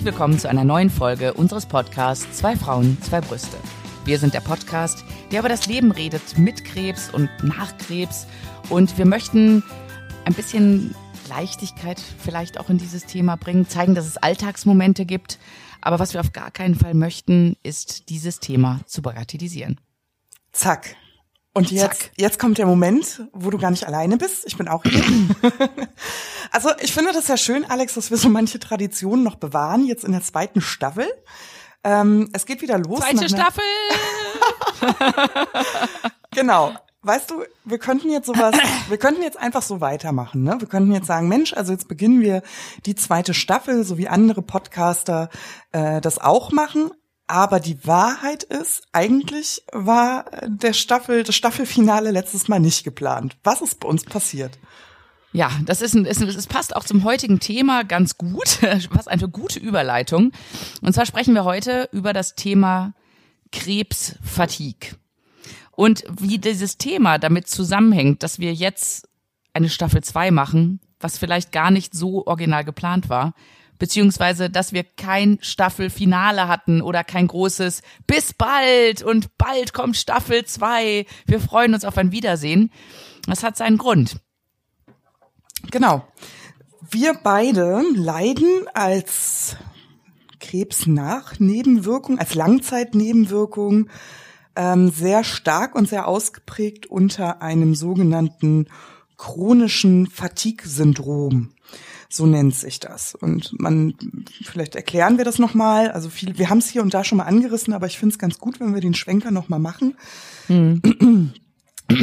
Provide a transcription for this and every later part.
Herzlich willkommen zu einer neuen Folge unseres Podcasts Zwei Frauen, zwei Brüste. Wir sind der Podcast, der über das Leben redet mit Krebs und nach Krebs. Und wir möchten ein bisschen Leichtigkeit vielleicht auch in dieses Thema bringen, zeigen, dass es Alltagsmomente gibt. Aber was wir auf gar keinen Fall möchten, ist dieses Thema zu bagatellisieren. Zack. Und jetzt, Zack. jetzt kommt der Moment, wo du gar nicht alleine bist. Ich bin auch hier. also ich finde das ja schön, Alex, dass wir so manche Traditionen noch bewahren, jetzt in der zweiten Staffel. Ähm, es geht wieder los. Zweite Staffel! genau. Weißt du, wir könnten jetzt sowas, wir könnten jetzt einfach so weitermachen, ne? Wir könnten jetzt sagen, Mensch, also jetzt beginnen wir die zweite Staffel, so wie andere Podcaster äh, das auch machen. Aber die Wahrheit ist, eigentlich war der Staffel, das Staffelfinale letztes Mal nicht geplant. Was ist bei uns passiert? Ja, das ist ein, es, es passt auch zum heutigen Thema ganz gut. Was eine gute Überleitung. Und zwar sprechen wir heute über das Thema Krebsfatigue. Und wie dieses Thema damit zusammenhängt, dass wir jetzt eine Staffel 2 machen, was vielleicht gar nicht so original geplant war, beziehungsweise dass wir kein Staffelfinale hatten oder kein großes bis bald und bald kommt Staffel 2. Wir freuen uns auf ein Wiedersehen. Das hat seinen Grund. Genau. Wir beide leiden als Krebsnachnebenwirkung, als Langzeitnebenwirkung ähm, sehr stark und sehr ausgeprägt unter einem sogenannten chronischen Fatigue-Syndrom. So nennt sich das. Und man, vielleicht erklären wir das nochmal. Also viel, wir haben es hier und da schon mal angerissen, aber ich finde es ganz gut, wenn wir den Schwenker nochmal machen. Mhm.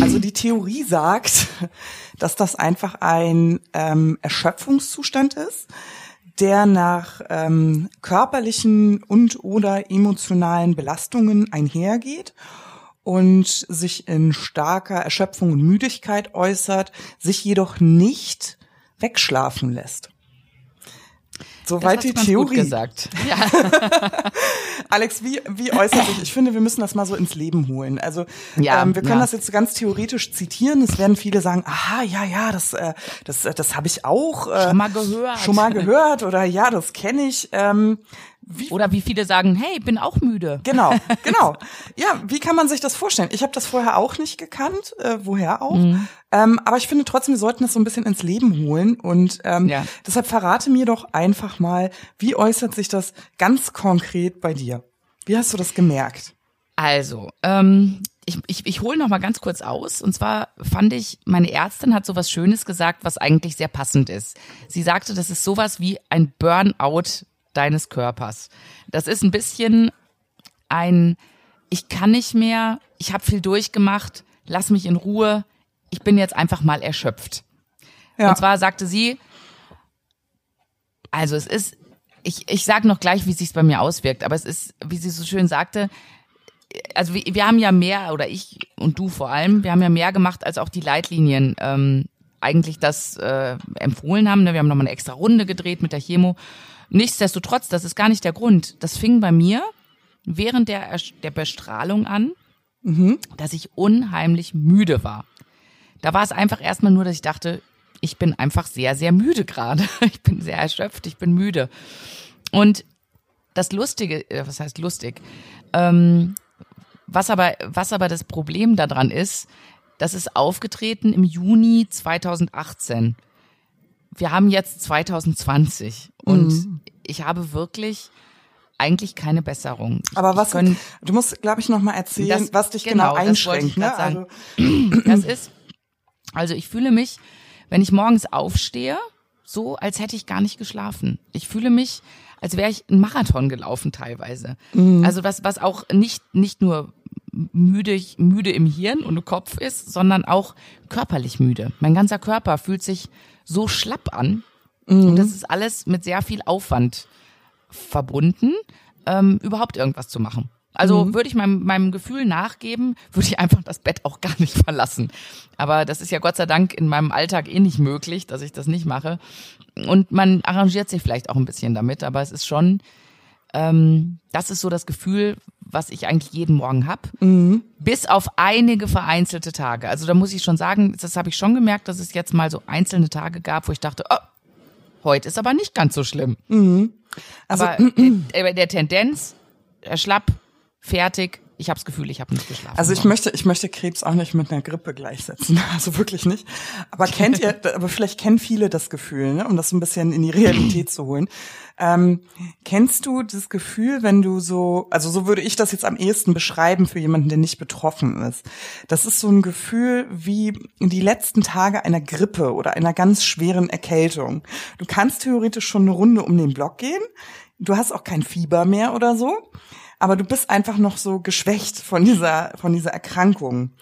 Also die Theorie sagt, dass das einfach ein ähm, Erschöpfungszustand ist, der nach ähm, körperlichen und oder emotionalen Belastungen einhergeht und sich in starker Erschöpfung und Müdigkeit äußert, sich jedoch nicht wegschlafen lässt. Soweit die Theorie. gesagt. Ja. Alex, wie, wie äußert sich? Ich finde, wir müssen das mal so ins Leben holen. Also ja, ähm, wir können ja. das jetzt ganz theoretisch zitieren. Es werden viele sagen, aha, ja, ja, das, äh, das, das habe ich auch äh, schon mal gehört. Schon mal gehört oder ja, das kenne ich. Ähm, wie, Oder wie viele sagen, hey, bin auch müde. Genau, genau. Ja, wie kann man sich das vorstellen? Ich habe das vorher auch nicht gekannt, äh, woher auch. Mhm. Ähm, aber ich finde trotzdem, wir sollten das so ein bisschen ins Leben holen. Und ähm, ja. deshalb verrate mir doch einfach mal, wie äußert sich das ganz konkret bei dir? Wie hast du das gemerkt? Also, ähm, ich, ich, ich hole noch mal ganz kurz aus. Und zwar fand ich, meine Ärztin hat so was Schönes gesagt, was eigentlich sehr passend ist. Sie sagte, das ist sowas wie ein Burnout deines Körpers. Das ist ein bisschen ein, ich kann nicht mehr, ich habe viel durchgemacht, lass mich in Ruhe, ich bin jetzt einfach mal erschöpft. Ja. Und zwar sagte sie, also es ist, ich, ich sage noch gleich, wie sich bei mir auswirkt, aber es ist, wie sie so schön sagte, also wir, wir haben ja mehr, oder ich und du vor allem, wir haben ja mehr gemacht, als auch die Leitlinien ähm, eigentlich das äh, empfohlen haben. Ne? Wir haben nochmal eine extra Runde gedreht mit der Chemo. Nichtsdestotrotz, das ist gar nicht der Grund. Das fing bei mir während der, der Bestrahlung an, mhm. dass ich unheimlich müde war. Da war es einfach erstmal nur, dass ich dachte, ich bin einfach sehr, sehr müde gerade. Ich bin sehr erschöpft, ich bin müde. Und das Lustige, äh, was heißt lustig? Ähm, was aber, was aber das Problem daran ist, das ist aufgetreten im Juni 2018 wir haben jetzt 2020 und mhm. ich habe wirklich eigentlich keine Besserung. Aber was können, du musst, glaube ich, noch mal erzählen, das, was dich genau, genau einschränkt. Ne? Also das ist, also ich fühle mich, wenn ich morgens aufstehe, so, als hätte ich gar nicht geschlafen. Ich fühle mich, als wäre ich einen Marathon gelaufen teilweise. Mhm. Also was, was auch nicht, nicht nur müde, müde im Hirn und im Kopf ist, sondern auch körperlich müde. Mein ganzer Körper fühlt sich so schlapp an. Mhm. Und das ist alles mit sehr viel Aufwand verbunden, ähm, überhaupt irgendwas zu machen. Also mhm. würde ich meinem, meinem Gefühl nachgeben, würde ich einfach das Bett auch gar nicht verlassen. Aber das ist ja Gott sei Dank in meinem Alltag eh nicht möglich, dass ich das nicht mache. Und man arrangiert sich vielleicht auch ein bisschen damit, aber es ist schon, ähm, das ist so das Gefühl, was ich eigentlich jeden Morgen hab, mhm. bis auf einige vereinzelte Tage. Also da muss ich schon sagen, das habe ich schon gemerkt, dass es jetzt mal so einzelne Tage gab, wo ich dachte, oh, heute ist aber nicht ganz so schlimm. Mhm. Also, Aber der, der Tendenz, äh, schlapp, fertig, ich habe das Gefühl, ich habe nicht geschlafen. Also ich möchte, ich möchte Krebs auch nicht mit einer Grippe gleichsetzen, also wirklich nicht. Aber kennt ihr, aber vielleicht kennen viele das Gefühl, ne? um das so ein bisschen in die Realität zu holen. Ähm, kennst du das Gefühl, wenn du so, also so würde ich das jetzt am ehesten beschreiben für jemanden, der nicht betroffen ist. Das ist so ein Gefühl wie die letzten Tage einer Grippe oder einer ganz schweren Erkältung. Du kannst theoretisch schon eine Runde um den Block gehen. Du hast auch kein Fieber mehr oder so aber du bist einfach noch so geschwächt von dieser, von dieser Erkrankung.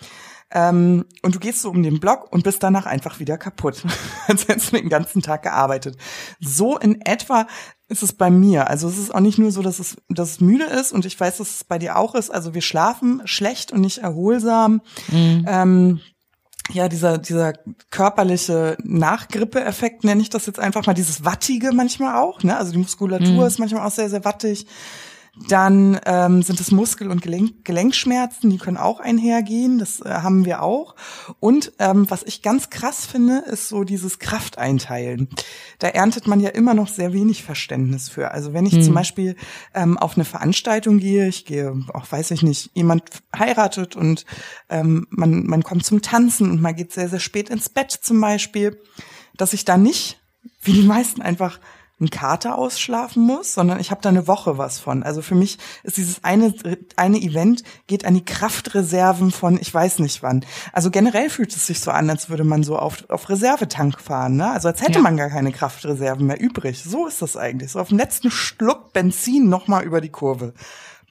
Ähm, und du gehst so um den Block und bist danach einfach wieder kaputt. Als hättest du den ganzen Tag gearbeitet. So in etwa ist es bei mir. Also es ist auch nicht nur so, dass es, dass es müde ist und ich weiß, dass es bei dir auch ist. Also wir schlafen schlecht und nicht erholsam. Mhm. Ähm, ja, dieser, dieser körperliche Nachgrippe-Effekt nenne ich das jetzt einfach mal, dieses Wattige manchmal auch, ne? Also die Muskulatur mhm. ist manchmal auch sehr, sehr wattig. Dann ähm, sind es Muskel- und Gelenk Gelenkschmerzen, die können auch einhergehen, das äh, haben wir auch. Und ähm, was ich ganz krass finde, ist so dieses Krafteinteilen. Da erntet man ja immer noch sehr wenig Verständnis für. Also wenn ich hm. zum Beispiel ähm, auf eine Veranstaltung gehe, ich gehe, auch weiß ich nicht, jemand heiratet und ähm, man, man kommt zum Tanzen und man geht sehr, sehr spät ins Bett zum Beispiel, dass ich da nicht, wie die meisten einfach einen Kater ausschlafen muss, sondern ich habe da eine Woche was von. Also für mich ist dieses eine, eine Event geht an die Kraftreserven von ich weiß nicht wann. Also generell fühlt es sich so an, als würde man so auf, auf Reservetank fahren. Ne? Also als hätte ja. man gar keine Kraftreserven mehr übrig. So ist das eigentlich. So auf dem letzten Schluck Benzin nochmal über die Kurve.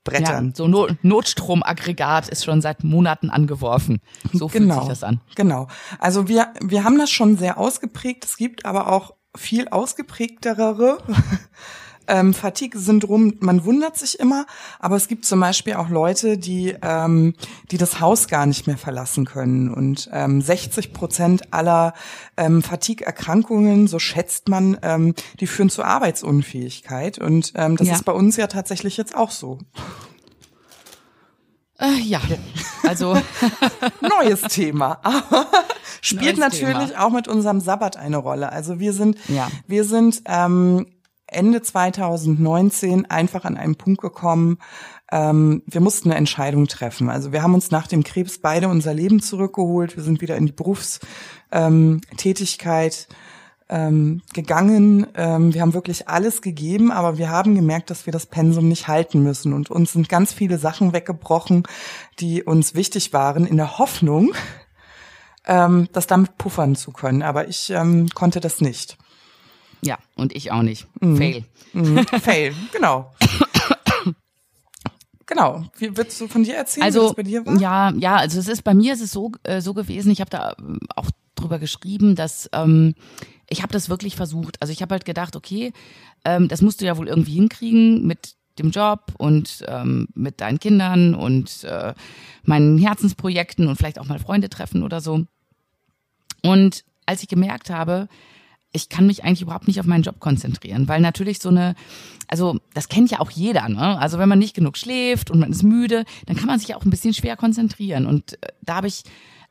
Brettern. Ja, so Not Notstromaggregat ist schon seit Monaten angeworfen. So fühlt genau, sich das an. Genau. Also wir, wir haben das schon sehr ausgeprägt. Es gibt aber auch viel ausgeprägtere ähm, Fatigue-Syndrom. Man wundert sich immer, aber es gibt zum Beispiel auch Leute, die ähm, die das Haus gar nicht mehr verlassen können. Und ähm, 60 Prozent aller ähm, Fatigue-Erkrankungen, so schätzt man, ähm, die führen zur Arbeitsunfähigkeit. Und ähm, das ja. ist bei uns ja tatsächlich jetzt auch so. Äh, ja, also neues Thema. spielt Neues natürlich Thema. auch mit unserem Sabbat eine Rolle. Also wir sind, ja. wir sind ähm, Ende 2019 einfach an einen Punkt gekommen, ähm, wir mussten eine Entscheidung treffen. Also wir haben uns nach dem Krebs beide unser Leben zurückgeholt. Wir sind wieder in die Berufstätigkeit ähm, gegangen. Ähm, wir haben wirklich alles gegeben, aber wir haben gemerkt, dass wir das Pensum nicht halten müssen. Und uns sind ganz viele Sachen weggebrochen, die uns wichtig waren, in der Hoffnung, ähm, das damit puffern zu können. Aber ich ähm, konnte das nicht. Ja, und ich auch nicht. Mhm. Fail. Mhm. Fail, genau. Genau. Wie würdest du von dir erzählen, also, wie das bei dir war? Ja, ja, also es ist bei mir ist es so äh, so gewesen. Ich habe da äh, auch drüber geschrieben, dass ähm, ich habe das wirklich versucht. Also ich habe halt gedacht, okay, ähm, das musst du ja wohl irgendwie hinkriegen mit dem Job und ähm, mit deinen Kindern und äh, meinen Herzensprojekten und vielleicht auch mal Freunde treffen oder so. Und als ich gemerkt habe, ich kann mich eigentlich überhaupt nicht auf meinen Job konzentrieren, weil natürlich so eine, also das kennt ja auch jeder, ne? Also wenn man nicht genug schläft und man ist müde, dann kann man sich auch ein bisschen schwer konzentrieren. Und äh, da habe ich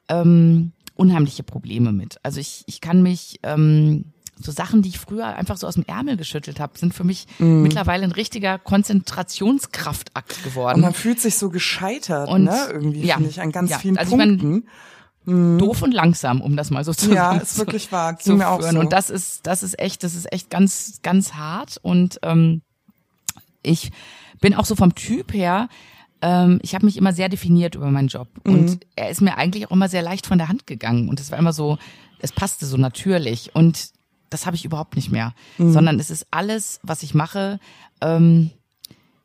ähm, unheimliche Probleme mit. Also ich, ich kann mich ähm, so Sachen, die ich früher einfach so aus dem Ärmel geschüttelt habe, sind für mich mm. mittlerweile ein richtiger Konzentrationskraftakt geworden. Und man fühlt sich so gescheitert, und, ne? Irgendwie ja, finde ich an ganz ja, vielen also Punkten. Ich mein, Mhm. Doof und langsam, um das mal so zu ja, ist wirklich wahr. Ging mir auch so. Und das ist, das ist echt, das ist echt ganz, ganz hart. Und ähm, ich bin auch so vom Typ her, ähm, ich habe mich immer sehr definiert über meinen Job. Mhm. Und er ist mir eigentlich auch immer sehr leicht von der Hand gegangen. Und es war immer so, es passte so natürlich. Und das habe ich überhaupt nicht mehr. Mhm. Sondern es ist alles, was ich mache, ähm,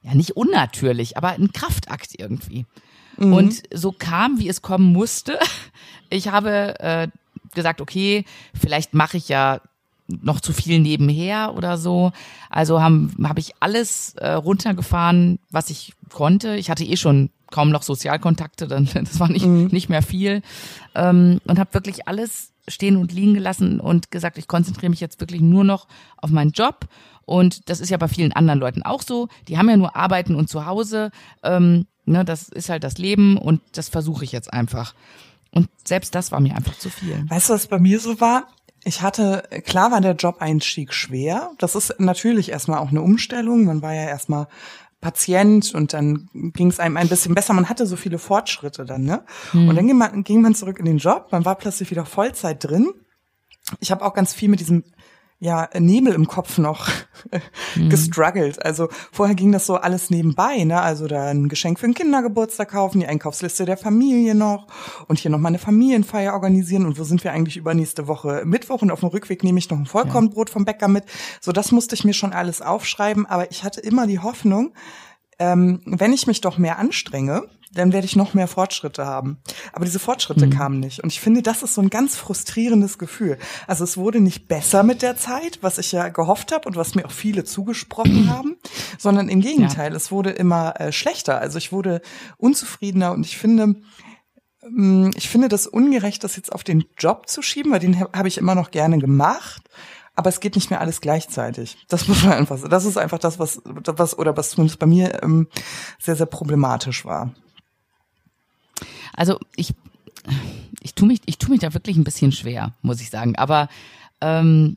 ja nicht unnatürlich, aber ein Kraftakt irgendwie. Mhm. Und so kam, wie es kommen musste. Ich habe äh, gesagt, okay, vielleicht mache ich ja noch zu viel nebenher oder so. Also habe hab ich alles äh, runtergefahren, was ich konnte. Ich hatte eh schon kaum noch Sozialkontakte, dann das war nicht mhm. nicht mehr viel ähm, und habe wirklich alles stehen und liegen gelassen und gesagt, ich konzentriere mich jetzt wirklich nur noch auf meinen Job. Und das ist ja bei vielen anderen Leuten auch so. Die haben ja nur Arbeiten und zu Hause. Ähm, Ne, das ist halt das Leben und das versuche ich jetzt einfach. Und selbst das war mir einfach zu viel. Weißt du, was bei mir so war? Ich hatte, klar war der Job-Einstieg schwer. Das ist natürlich erstmal auch eine Umstellung. Man war ja erstmal Patient und dann ging es einem ein bisschen besser. Man hatte so viele Fortschritte dann, ne? Mhm. Und dann ging man, ging man zurück in den Job. Man war plötzlich wieder Vollzeit drin. Ich habe auch ganz viel mit diesem ja, Nebel im Kopf noch mhm. gestruggelt. Also vorher ging das so alles nebenbei, ne? Also da ein Geschenk für einen Kindergeburtstag kaufen, die Einkaufsliste der Familie noch und hier noch mal eine Familienfeier organisieren und wo sind wir eigentlich übernächste Woche Mittwoch und auf dem Rückweg nehme ich noch ein Vollkornbrot vom Bäcker mit. So, das musste ich mir schon alles aufschreiben, aber ich hatte immer die Hoffnung, ähm, wenn ich mich doch mehr anstrenge, dann werde ich noch mehr Fortschritte haben. Aber diese Fortschritte mhm. kamen nicht. Und ich finde, das ist so ein ganz frustrierendes Gefühl. Also es wurde nicht besser mit der Zeit, was ich ja gehofft habe und was mir auch viele zugesprochen haben, sondern im Gegenteil, ja. es wurde immer äh, schlechter. Also ich wurde unzufriedener und ich finde, ähm, ich finde das ungerecht, das jetzt auf den Job zu schieben, weil den habe ich immer noch gerne gemacht aber es geht nicht mehr alles gleichzeitig. Das muss man einfach, das ist einfach das, was, was oder was zumindest bei mir ähm, sehr, sehr problematisch war. Also ich, ich tue mich, ich tue mich da wirklich ein bisschen schwer, muss ich sagen. Aber ähm,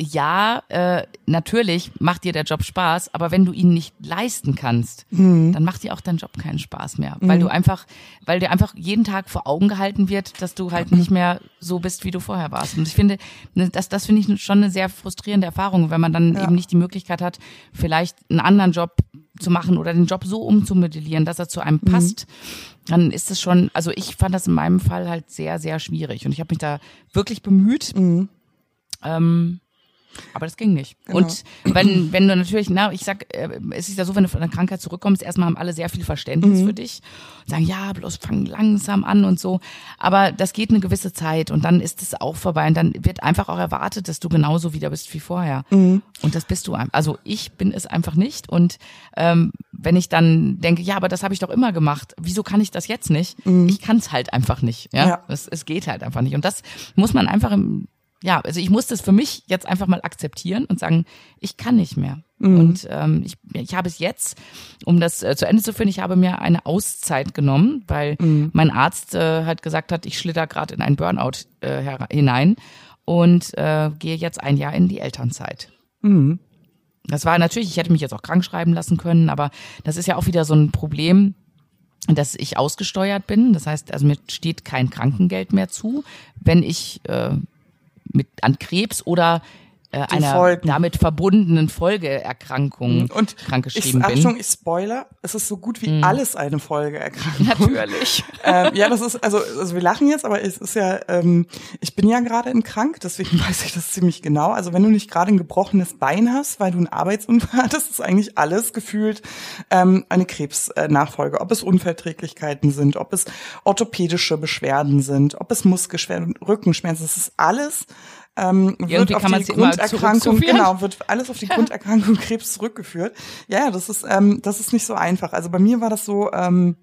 ja, äh, natürlich macht dir der Job Spaß, aber wenn du ihn nicht leisten kannst, mhm. dann macht dir auch dein Job keinen Spaß mehr, weil mhm. du einfach, weil dir einfach jeden Tag vor Augen gehalten wird, dass du halt nicht mehr so bist, wie du vorher warst. Und ich finde, ne, das, das finde ich schon eine sehr frustrierende Erfahrung, wenn man dann ja. eben nicht die Möglichkeit hat, vielleicht einen anderen Job zu machen oder den Job so umzumodellieren, dass er zu einem mhm. passt, dann ist es schon, also ich fand das in meinem Fall halt sehr, sehr schwierig und ich habe mich da wirklich bemüht. Mhm. Ähm, aber das ging nicht. Genau. Und wenn, wenn du natürlich, na, ich sag, äh, es ist ja so, wenn du von einer Krankheit zurückkommst, erstmal haben alle sehr viel Verständnis mhm. für dich und sagen, ja, bloß fang langsam an und so. Aber das geht eine gewisse Zeit und dann ist es auch vorbei und dann wird einfach auch erwartet, dass du genauso wieder bist wie vorher. Mhm. Und das bist du. Also ich bin es einfach nicht. Und ähm, wenn ich dann denke, ja, aber das habe ich doch immer gemacht, wieso kann ich das jetzt nicht? Mhm. Ich kann es halt einfach nicht. Ja, ja. Es, es geht halt einfach nicht. Und das muss man einfach im ja, also ich muss das für mich jetzt einfach mal akzeptieren und sagen, ich kann nicht mehr. Mhm. Und ähm, ich, ich habe es jetzt, um das äh, zu Ende zu führen, ich habe mir eine Auszeit genommen, weil mhm. mein Arzt äh, halt gesagt hat, ich schlitter gerade in einen Burnout äh, hinein und äh, gehe jetzt ein Jahr in die Elternzeit. Mhm. Das war natürlich, ich hätte mich jetzt auch krank schreiben lassen können, aber das ist ja auch wieder so ein Problem, dass ich ausgesteuert bin. Das heißt, also mir steht kein Krankengeld mehr zu, wenn ich äh, mit an Krebs oder äh, einer Folgen. damit verbundenen Folgeerkrankung mhm. und krankgeschrieben ich, bin. Achtung, ich spoiler, es ist so gut wie mhm. alles eine Folgeerkrankung. Natürlich. ähm, ja, das ist, also, also wir lachen jetzt, aber es ist ja, ähm, ich bin ja gerade in krank, deswegen weiß ich das ziemlich genau. Also wenn du nicht gerade ein gebrochenes Bein hast, weil du einen Arbeitsunfall hattest, ist eigentlich alles gefühlt ähm, eine Krebsnachfolge. Ob es Unverträglichkeiten sind, ob es orthopädische Beschwerden sind, ob es Muskelschmerzen, Rückenschmerzen, das ist alles ähm, wird auf die Grunderkrankung, genau, wird alles auf die Grunderkrankung Krebs zurückgeführt. Ja, das ist, ähm, das ist nicht so einfach. Also bei mir war das so, ähm,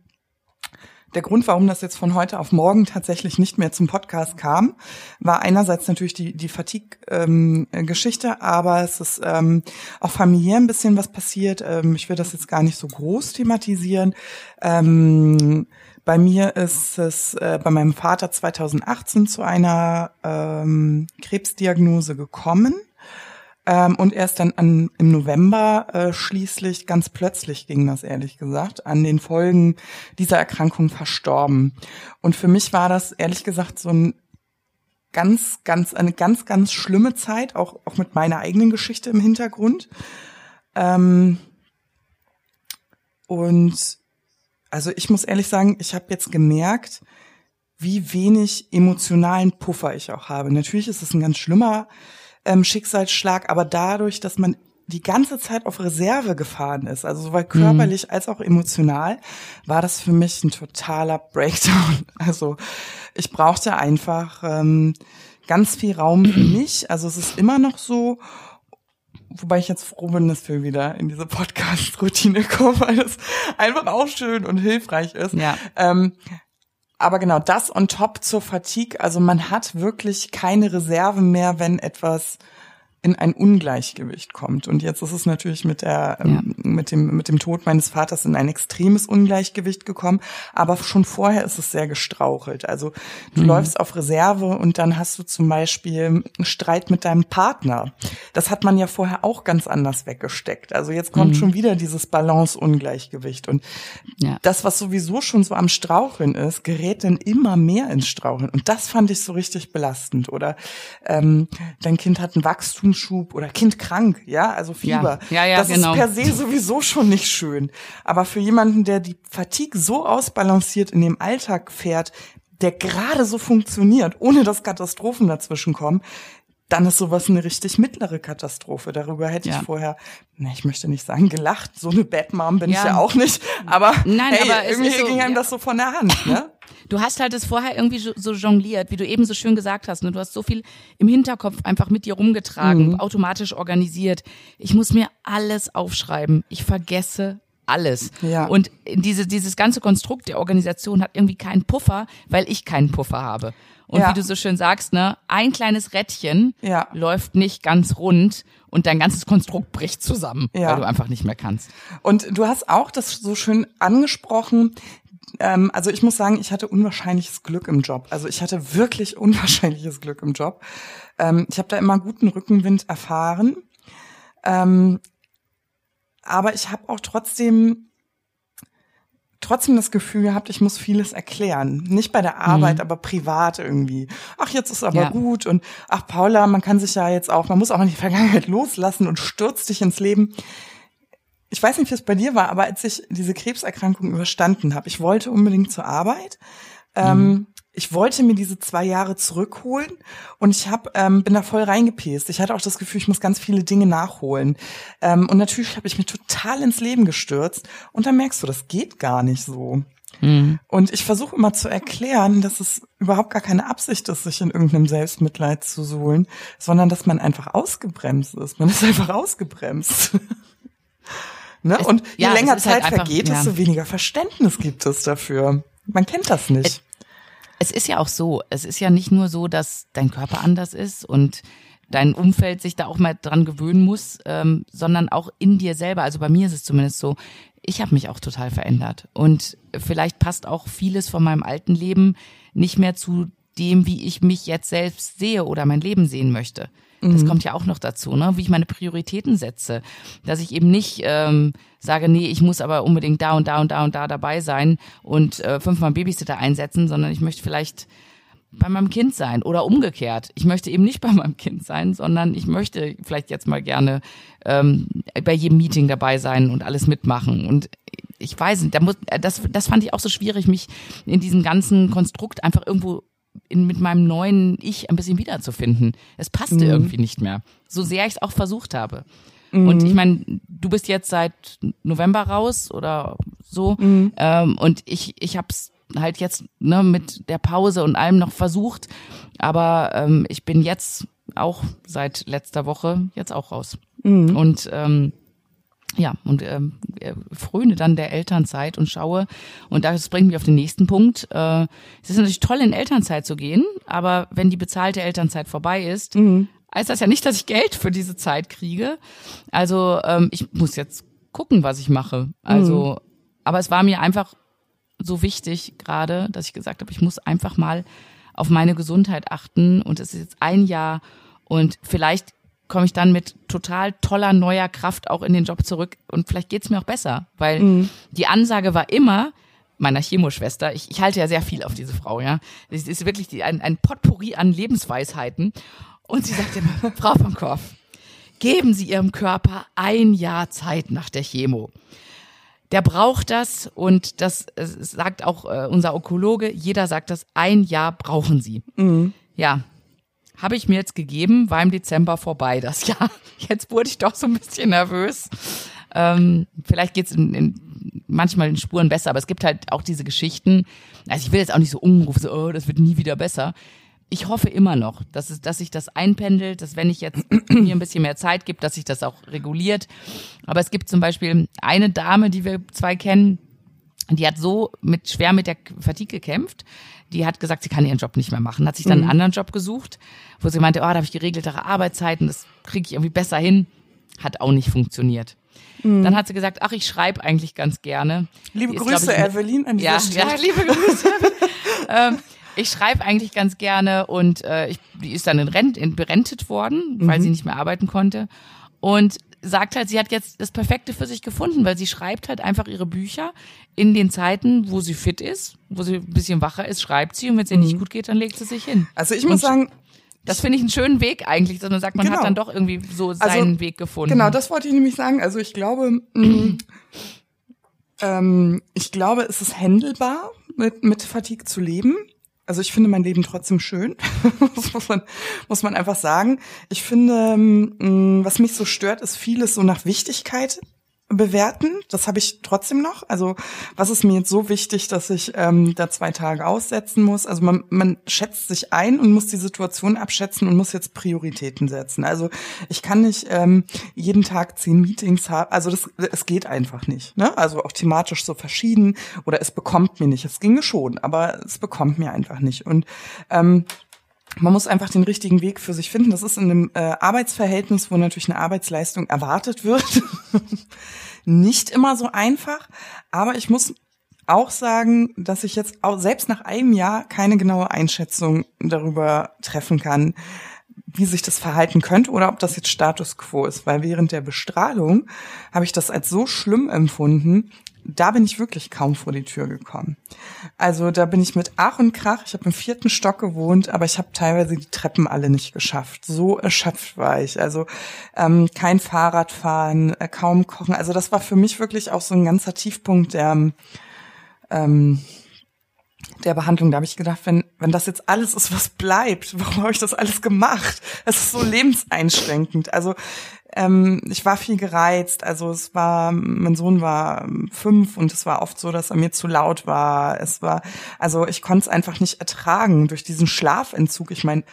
der Grund, warum das jetzt von heute auf morgen tatsächlich nicht mehr zum Podcast kam, war einerseits natürlich die, die Fatigue-Geschichte, ähm, aber es ist ähm, auch familiär ein bisschen was passiert. Ähm, ich will das jetzt gar nicht so groß thematisieren. Ähm, bei mir ist es äh, bei meinem Vater 2018 zu einer ähm, Krebsdiagnose gekommen. Ähm, und erst dann an, im November äh, schließlich, ganz plötzlich ging das ehrlich gesagt, an den Folgen dieser Erkrankung verstorben. Und für mich war das ehrlich gesagt so ein ganz, ganz, eine ganz, ganz schlimme Zeit, auch, auch mit meiner eigenen Geschichte im Hintergrund. Ähm, und also ich muss ehrlich sagen, ich habe jetzt gemerkt, wie wenig emotionalen Puffer ich auch habe. Natürlich ist es ein ganz schlimmer ähm, Schicksalsschlag, aber dadurch, dass man die ganze Zeit auf Reserve gefahren ist, also sowohl körperlich mhm. als auch emotional, war das für mich ein totaler Breakdown. Also ich brauchte einfach ähm, ganz viel Raum für mich. Also es ist immer noch so wobei ich jetzt froh bin, dass wir wieder in diese Podcast-Routine kommen, weil das einfach auch schön und hilfreich ist. Ja. Ähm, aber genau das on top zur Fatigue. Also man hat wirklich keine Reserve mehr, wenn etwas in ein Ungleichgewicht kommt. Und jetzt ist es natürlich mit der, ähm, ja. mit dem, mit dem Tod meines Vaters in ein extremes Ungleichgewicht gekommen. Aber schon vorher ist es sehr gestrauchelt. Also du mhm. läufst auf Reserve und dann hast du zum Beispiel Streit mit deinem Partner. Das hat man ja vorher auch ganz anders weggesteckt. Also jetzt kommt mhm. schon wieder dieses Balance-Ungleichgewicht. Und ja. das, was sowieso schon so am Straucheln ist, gerät dann immer mehr ins Straucheln. Und das fand ich so richtig belastend. Oder ähm, dein Kind hat einen Wachstumsschub oder Kind krank, ja, also Fieber. Ja, ja, ja das genau. ist per se sowieso schon nicht schön. Aber für jemanden, der die Fatigue so ausbalanciert in dem Alltag fährt, der gerade so funktioniert, ohne dass Katastrophen dazwischen kommen, dann ist sowas eine richtig mittlere Katastrophe. Darüber hätte ja. ich vorher, ne, ich möchte nicht sagen gelacht, so eine Bad Mom bin ja. ich ja auch nicht, aber, Nein, hey, aber irgendwie so, ging einem ja. das so von der Hand, ne? Du hast halt es vorher irgendwie so jongliert, wie du eben so schön gesagt hast. Ne? Du hast so viel im Hinterkopf einfach mit dir rumgetragen, mhm. automatisch organisiert. Ich muss mir alles aufschreiben. Ich vergesse alles. Ja. Und diese, dieses ganze Konstrukt der Organisation hat irgendwie keinen Puffer, weil ich keinen Puffer habe. Und ja. wie du so schön sagst, ne, ein kleines Rädchen ja. läuft nicht ganz rund und dein ganzes Konstrukt bricht zusammen, ja. weil du einfach nicht mehr kannst. Und du hast auch das so schön angesprochen, ähm, also ich muss sagen, ich hatte unwahrscheinliches Glück im Job. Also ich hatte wirklich unwahrscheinliches Glück im Job. Ähm, ich habe da immer guten Rückenwind erfahren. Ähm, aber ich habe auch trotzdem trotzdem das Gefühl gehabt, ich muss vieles erklären. Nicht bei der Arbeit, mhm. aber privat irgendwie. Ach, jetzt ist aber ja. gut und ach, Paula, man kann sich ja jetzt auch, man muss auch in die Vergangenheit loslassen und stürzt dich ins Leben ich weiß nicht, wie es bei dir war, aber als ich diese Krebserkrankung überstanden habe, ich wollte unbedingt zur Arbeit. Ähm, mhm. Ich wollte mir diese zwei Jahre zurückholen und ich hab, ähm, bin da voll reingepäst. Ich hatte auch das Gefühl, ich muss ganz viele Dinge nachholen. Ähm, und natürlich habe ich mich total ins Leben gestürzt. Und dann merkst du, das geht gar nicht so. Mhm. Und ich versuche immer zu erklären, dass es überhaupt gar keine Absicht ist, sich in irgendeinem Selbstmitleid zu suhlen, sondern dass man einfach ausgebremst ist. Man ist einfach ausgebremst. Ne? Es, und je ja, länger halt Zeit halt einfach, vergeht, desto ja. weniger Verständnis gibt es dafür. Man kennt das nicht. Es, es ist ja auch so, es ist ja nicht nur so, dass dein Körper anders ist und dein Umfeld sich da auch mal dran gewöhnen muss, ähm, sondern auch in dir selber. Also bei mir ist es zumindest so, ich habe mich auch total verändert. Und vielleicht passt auch vieles von meinem alten Leben nicht mehr zu dem, wie ich mich jetzt selbst sehe oder mein Leben sehen möchte. Das mhm. kommt ja auch noch dazu, ne? wie ich meine Prioritäten setze. Dass ich eben nicht ähm, sage, nee, ich muss aber unbedingt da und da und da und da dabei sein und äh, fünfmal Babysitter einsetzen, sondern ich möchte vielleicht bei meinem Kind sein oder umgekehrt. Ich möchte eben nicht bei meinem Kind sein, sondern ich möchte vielleicht jetzt mal gerne ähm, bei jedem Meeting dabei sein und alles mitmachen. Und ich weiß nicht, da muss, das, das fand ich auch so schwierig, mich in diesem ganzen Konstrukt einfach irgendwo in, mit meinem neuen Ich ein bisschen wiederzufinden. Es passte mhm. irgendwie nicht mehr. So sehr ich es auch versucht habe. Mhm. Und ich meine, du bist jetzt seit November raus oder so. Mhm. Ähm, und ich, ich habe es halt jetzt ne, mit der Pause und allem noch versucht. Aber ähm, ich bin jetzt auch seit letzter Woche jetzt auch raus. Mhm. Und ähm, ja, und ähm, fröne dann der Elternzeit und schaue, und das bringt mich auf den nächsten Punkt. Äh, es ist natürlich toll, in Elternzeit zu gehen, aber wenn die bezahlte Elternzeit vorbei ist, mhm. heißt das ja nicht, dass ich Geld für diese Zeit kriege. Also ähm, ich muss jetzt gucken, was ich mache. Also, mhm. aber es war mir einfach so wichtig gerade, dass ich gesagt habe, ich muss einfach mal auf meine Gesundheit achten und es ist jetzt ein Jahr und vielleicht komme ich dann mit total toller neuer Kraft auch in den Job zurück und vielleicht geht's mir auch besser, weil mhm. die Ansage war immer meiner Chemoschwester, ich, ich halte ja sehr viel auf diese Frau, ja. Es ist wirklich die, ein, ein Potpourri an Lebensweisheiten und sie sagte immer, Frau von Korff, geben Sie Ihrem Körper ein Jahr Zeit nach der Chemo. Der braucht das und das sagt auch äh, unser Onkologe, jeder sagt das, ein Jahr brauchen Sie. Mhm. Ja, habe ich mir jetzt gegeben, war im Dezember vorbei das Jahr. Jetzt wurde ich doch so ein bisschen nervös. Ähm, vielleicht geht's in, in, manchmal in Spuren besser, aber es gibt halt auch diese Geschichten. Also ich will jetzt auch nicht so umrufen, so, oh, das wird nie wieder besser. Ich hoffe immer noch, dass, es, dass sich das einpendelt, dass wenn ich jetzt mir ein bisschen mehr Zeit gibt, dass sich das auch reguliert. Aber es gibt zum Beispiel eine Dame, die wir zwei kennen, die hat so mit schwer mit der Fatigue gekämpft. Die hat gesagt, sie kann ihren Job nicht mehr machen. Hat sich dann einen anderen Job gesucht, wo sie meinte, oh, da habe ich geregeltere Arbeitszeiten, das kriege ich irgendwie besser hin. Hat auch nicht funktioniert. Dann hat sie gesagt, ach, ich schreibe eigentlich ganz gerne. Liebe ist, Grüße, ich, Evelyn, an dieser ja, Stelle. ja, liebe Grüße. ähm, ich schreibe eigentlich ganz gerne und äh, ich, die ist dann in Rent, in, berentet worden, weil sie nicht mehr arbeiten konnte. Und sagt halt, sie hat jetzt das Perfekte für sich gefunden, weil sie schreibt halt einfach ihre Bücher in den Zeiten, wo sie fit ist, wo sie ein bisschen wacher ist, schreibt sie und wenn es ihr nicht gut geht, dann legt sie sich hin. Also ich muss Und sagen, Das finde ich einen schönen Weg eigentlich, dass man sagt, man Genau. hat dann doch irgendwie so seinen Weg gefunden. Genau, das wollte ich nämlich sagen. Also ich glaube, mh, ähm, ich glaube, es ist händelbar, mit, mit Fatigue zu leben. Also ich finde mein Leben trotzdem schön. das muss man, muss man einfach sagen. Ich finde, mh, was mich so stört, ist vieles so nach Wichtigkeit bewerten. Das habe ich trotzdem noch. Also was ist mir jetzt so wichtig, dass ich ähm, da zwei Tage aussetzen muss? Also man, man schätzt sich ein und muss die Situation abschätzen und muss jetzt Prioritäten setzen. Also ich kann nicht ähm, jeden Tag zehn Meetings haben. Also das, es geht einfach nicht. Ne? Also auch thematisch so verschieden oder es bekommt mir nicht. Es ginge schon, aber es bekommt mir einfach nicht. Und ähm, man muss einfach den richtigen Weg für sich finden. Das ist in einem äh, Arbeitsverhältnis, wo natürlich eine Arbeitsleistung erwartet wird, nicht immer so einfach. Aber ich muss auch sagen, dass ich jetzt auch selbst nach einem Jahr keine genaue Einschätzung darüber treffen kann, wie sich das verhalten könnte oder ob das jetzt Status quo ist. Weil während der Bestrahlung habe ich das als so schlimm empfunden, da bin ich wirklich kaum vor die Tür gekommen. Also da bin ich mit Ach und Krach, ich habe im vierten Stock gewohnt, aber ich habe teilweise die Treppen alle nicht geschafft. So erschöpft war ich. Also ähm, kein Fahrradfahren, äh, kaum kochen. Also das war für mich wirklich auch so ein ganzer Tiefpunkt der ähm, der Behandlung. Da habe ich gedacht, wenn, wenn das jetzt alles ist, was bleibt, warum habe ich das alles gemacht? Es ist so lebenseinschränkend. Also ähm, ich war viel gereizt. Also es war, mein Sohn war ähm, fünf und es war oft so, dass er mir zu laut war. Es war, also ich konnte es einfach nicht ertragen durch diesen Schlafentzug. Ich meine,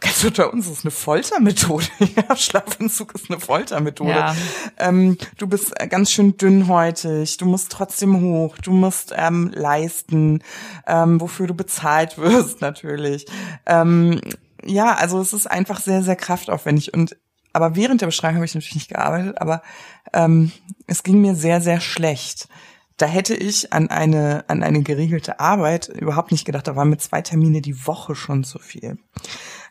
Ganz unter uns ist eine Foltermethode. Ja, Schlafentzug ist eine Foltermethode. Ja. Ähm, du bist äh, ganz schön dünnhäutig, du musst trotzdem hoch, du musst ähm, leisten, ähm, wofür du bezahlt wirst natürlich. Ähm, ja, also es ist einfach sehr, sehr kraftaufwendig. Und aber während der Beschreibung habe ich natürlich nicht gearbeitet, aber ähm, es ging mir sehr, sehr schlecht. Da hätte ich an eine, an eine geregelte Arbeit überhaupt nicht gedacht. Da waren mir zwei Termine die Woche schon zu viel.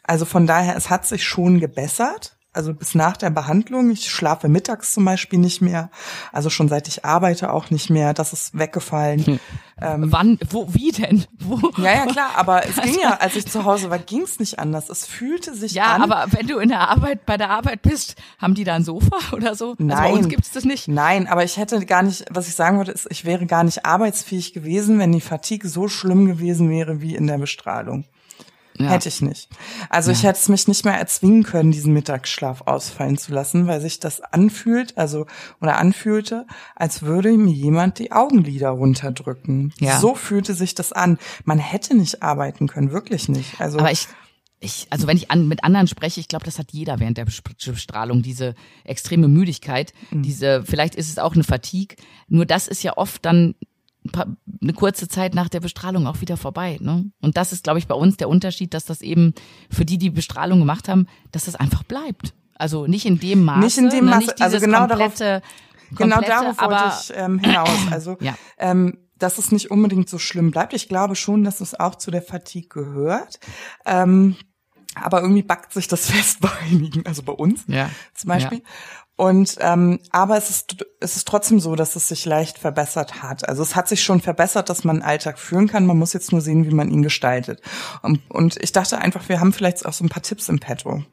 Also von daher, es hat sich schon gebessert. Also bis nach der Behandlung. Ich schlafe mittags zum Beispiel nicht mehr. Also schon seit ich arbeite auch nicht mehr. Das ist weggefallen. Ähm, Wann, wo, wie denn? Wo? ja, ja, klar. Aber es ging ja, als ich zu Hause war, ging es nicht anders. Es fühlte sich Ja, an. aber wenn du in der Arbeit, bei der Arbeit bist, haben die da ein Sofa oder so? Also bei uns Nein. gibt's das nicht. Nein, aber ich hätte gar nicht, was ich sagen wollte, ist, ich wäre gar nicht arbeitsfähig gewesen, wenn die Fatigue so schlimm gewesen wäre wie in der Bestrahlung. Ja. Hätte ich nicht. Also ich hätte es mich nicht mehr erzwingen können, diesen Mittagsschlaf ausfallen zu lassen, weil sich das anfühlt, also oder anfühlte, als würde mir jemand die Augenlider runterdrücken. Ja. So fühlte sich das an. Man hätte nicht arbeiten können, wirklich nicht. Also Aber ich, ich, also wenn ich an, mit anderen spreche, ich glaube, das hat jeder während der Bestrahlung, diese extreme Müdigkeit, Mhm. diese, vielleicht ist es auch eine Fatigue. Nur das ist ja oft dann eine kurze Zeit nach der Bestrahlung auch wieder vorbei. Ne? Und das ist, glaube ich, bei uns der Unterschied, dass das eben für die, die Bestrahlung gemacht haben, dass das einfach bleibt. Also nicht in dem Maße. Nicht in dem ne, Maße, nicht also genau darauf- komplette, Genau darauf aber wollte ich ähm, hinaus. Also, Ja. ähm, dass es nicht unbedingt so schlimm bleibt. Ich glaube schon, dass es auch zu der Fatigue gehört. Ähm, aber irgendwie backt sich das fest bei einigen, also bei uns Ja. zum Beispiel. Und ähm, aber es ist es ist trotzdem so, dass es sich leicht verbessert hat. Also es hat sich schon verbessert, dass man Alltag führen kann. Man muss jetzt nur sehen, wie man ihn gestaltet. Und, und ich dachte einfach, wir haben vielleicht auch so ein paar Tipps im Petto,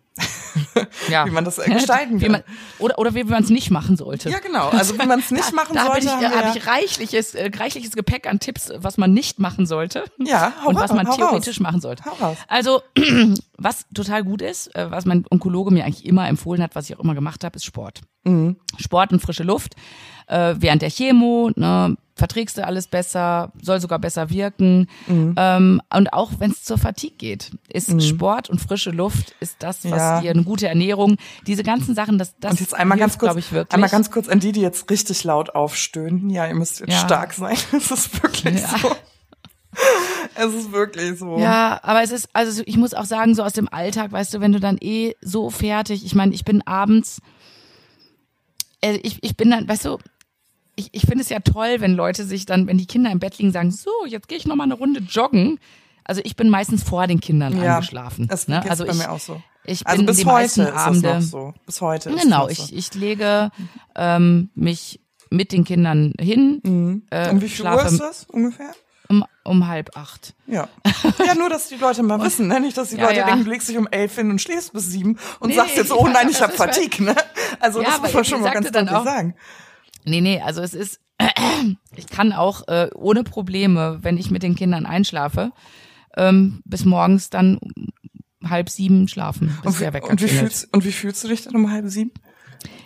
ja. wie man das gestalten kann. man, oder, oder wie man es nicht machen sollte. Ja, genau. Also wie man es nicht machen da sollte, Da habe ich, hab reichliches, äh, reichliches Gepäck an Tipps, was man nicht machen sollte. Ja, hau und was man theoretisch raus. machen sollte. Hau raus. Also, was total gut ist, äh, was mein Onkologe mir eigentlich immer empfohlen hat, was ich auch immer gemacht habe, ist Sport. Mhm. Sport und frische Luft. Äh, während der Chemo, ne, verträgst du alles besser, soll sogar besser wirken. Mhm. Ähm, und auch wenn es zur Fatigue geht, ist Sport und frische Luft, ist das, was Ja. dir eine gute Ernährung, diese ganzen Sachen, das, das Und jetzt einmal ganz hilft, kurz, glaube ich, wirklich. einmal ganz kurz an die, die jetzt richtig laut aufstöhnen. Ja, ihr müsst jetzt Ja. stark sein. Es ist wirklich Ja. so. Es ist wirklich so. Ja, aber es ist, also ich muss auch sagen, so aus dem Alltag, weißt du, wenn du dann eh so fertig, ich meine, ich bin abends, äh, ich, ich bin dann, weißt du, ich, ich finde es ja toll, wenn Leute sich dann, wenn die Kinder im Bett liegen, sagen, so, jetzt gehe ich noch mal eine Runde joggen. Also ich bin meistens vor den Kindern Ja, eingeschlafen. Das ne? Also bei ich, mir auch so. ich bin Also bis die heute ist es Abende. noch so. Bis heute ist Genau, es noch ich, so. ich lege ähm, mich mit den Kindern hin, äh, Und wie viel Uhr ist das ungefähr? um, um halb acht. Ja. Ja, nur, dass die Leute mal wissen, ne? Nicht, dass die Ja, Leute ja. denken, du legst dich um elf hin und schläfst bis sieben und Nee, sagst jetzt, ich oh nein, ich hab das ist halt- Fatigue, ne? Also Ja, das muss man schon mal ganz deutlich sagen. Nee, nee, also es ist, ich kann auch äh, ohne Probleme, wenn ich mit den Kindern einschlafe, ähm, bis morgens dann um halb sieben schlafen, bis Und wie, und, wie fühlst, und wie fühlst du dich dann um halb sieben?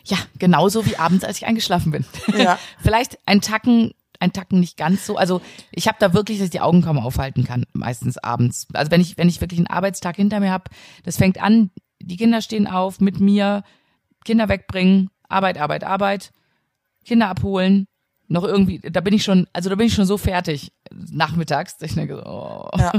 Ja, genauso wie abends, als ich eingeschlafen bin. Ja. Vielleicht ein Tacken, ein Tacken nicht ganz so. Also ich habe da wirklich, dass ich die Augen kaum aufhalten kann, meistens abends. Also wenn ich, wenn ich wirklich einen Arbeitstag hinter mir habe, das fängt an, die Kinder stehen auf, mit mir, Kinder wegbringen, Arbeit, Arbeit, Arbeit, Kinder abholen, noch irgendwie, da bin ich schon, also da bin ich schon so fertig nachmittags, ich denke, oh. Ja.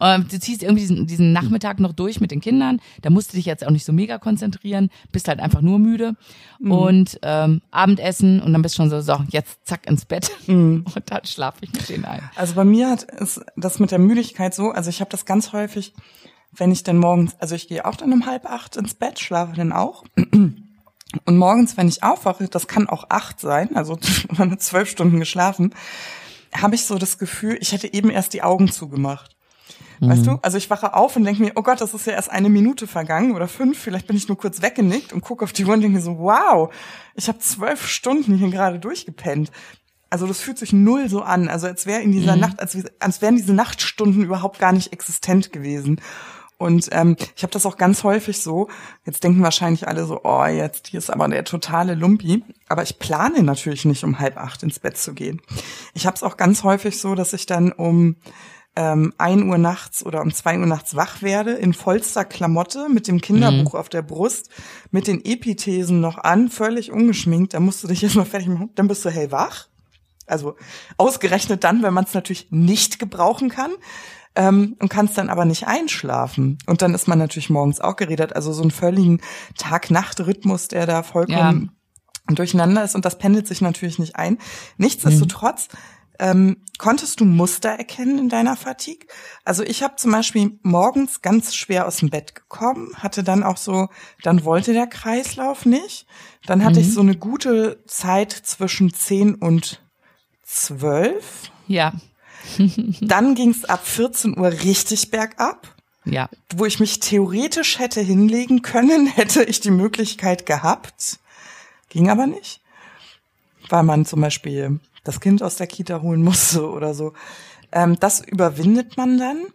Und du ziehst irgendwie diesen, diesen Nachmittag noch durch mit den Kindern, da musst du dich jetzt auch nicht so mega konzentrieren, bist halt einfach nur müde und ähm, Abendessen und dann bist du schon so, so, jetzt zack ins Bett und dann schlafe ich mit denen ein. Also bei mir hat ist das mit der Müdigkeit so, also ich habe das ganz häufig, wenn ich dann morgens, also ich gehe auch dann um halb acht ins Bett, schlafe dann auch. Und morgens, wenn ich aufwache, das kann auch acht sein, also man hat zwölf Stunden geschlafen, habe ich so das Gefühl, ich hätte eben erst die Augen zugemacht. Weißt du? Also ich wache auf und denke mir, oh Gott, das ist ja erst eine Minute vergangen oder fünf, vielleicht bin ich nur kurz weggenickt und gucke auf die Uhr und denke mir so, wow, ich habe zwölf Stunden hier gerade durchgepennt. Also das fühlt sich null so an, also als wäre in dieser Nacht, als, als wären diese Nachtstunden überhaupt gar nicht existent gewesen. Und ähm, ich habe das auch ganz häufig so. Jetzt denken wahrscheinlich alle so, oh, jetzt hier ist aber der totale Lumpi. Aber ich plane natürlich nicht, um halb acht ins Bett zu gehen. Ich habe es auch ganz häufig so, dass ich dann um ähm, 1 Uhr nachts oder um 2 Uhr nachts wach werde, in vollster Klamotte, mit dem Kinderbuch auf der Brust, mit den Epithesen noch an, völlig ungeschminkt. Da musst du dich erstmal fertig machen. Dann bist du hellwach. Also ausgerechnet dann, wenn man es natürlich nicht gebrauchen kann ähm, und kannst dann aber nicht einschlafen. Und dann ist man natürlich morgens auch geredet. Also so einen völligen Tag-Nacht-Rhythmus, der da vollkommen durcheinander ist und das pendelt sich natürlich nicht ein. Nichtsdestotrotz ähm, konntest du Muster erkennen in deiner Fatigue? Also ich habe zum Beispiel morgens ganz schwer aus dem Bett gekommen, hatte dann auch so, dann wollte der Kreislauf nicht. Dann hatte ich so eine gute Zeit zwischen 10 und 12. Ja, Dann ging es ab 14 Uhr richtig bergab ja. wo ich mich theoretisch hätte hinlegen können, hätte ich die Möglichkeit gehabt. Ging aber nicht. Weil man zum Beispiel das Kind aus der Kita holen musste oder so. Ähm, das überwindet man dann.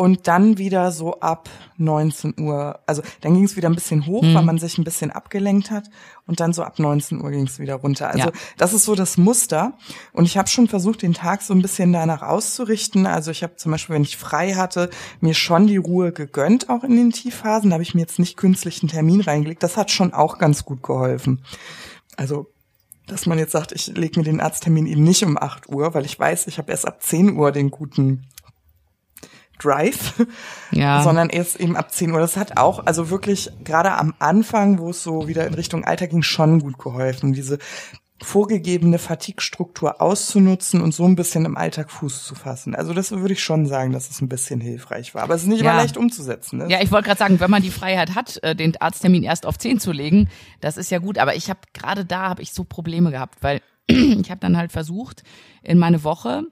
Und dann wieder so ab 19 Uhr, also dann ging es wieder ein bisschen hoch, weil man sich ein bisschen abgelenkt hat. Und dann so ab 19 Uhr ging es wieder runter. Also Ja. das ist so das Muster. Und ich habe schon versucht, den Tag so ein bisschen danach auszurichten. Also ich habe zum Beispiel, wenn ich frei hatte, mir schon die Ruhe gegönnt, auch in den Tiefphasen. Da habe ich mir jetzt nicht künstlich einen Termin reingelegt. Das hat schon auch ganz gut geholfen. Also dass man jetzt sagt, ich lege mir den Arzttermin eben nicht um 8 Uhr, weil ich weiß, ich habe erst ab 10 Uhr den guten Drive, Ja. sondern erst eben ab 10 Uhr. Das hat auch, also wirklich gerade am Anfang, wo es so wieder in Richtung Alter ging, schon gut geholfen, diese vorgegebene Fatigue-Struktur auszunutzen und so ein bisschen im Alltag Fuß zu fassen. Also das würde ich schon sagen, dass es ein bisschen hilfreich war. Aber es ist nicht Ja. immer leicht umzusetzen. Ne? Ja, ich wollte gerade sagen, wenn man die Freiheit hat, äh, den Arzttermin erst auf 10 zu legen, das ist ja gut. Aber ich habe gerade da habe ich so Probleme gehabt, weil ich habe dann halt versucht, in meine Woche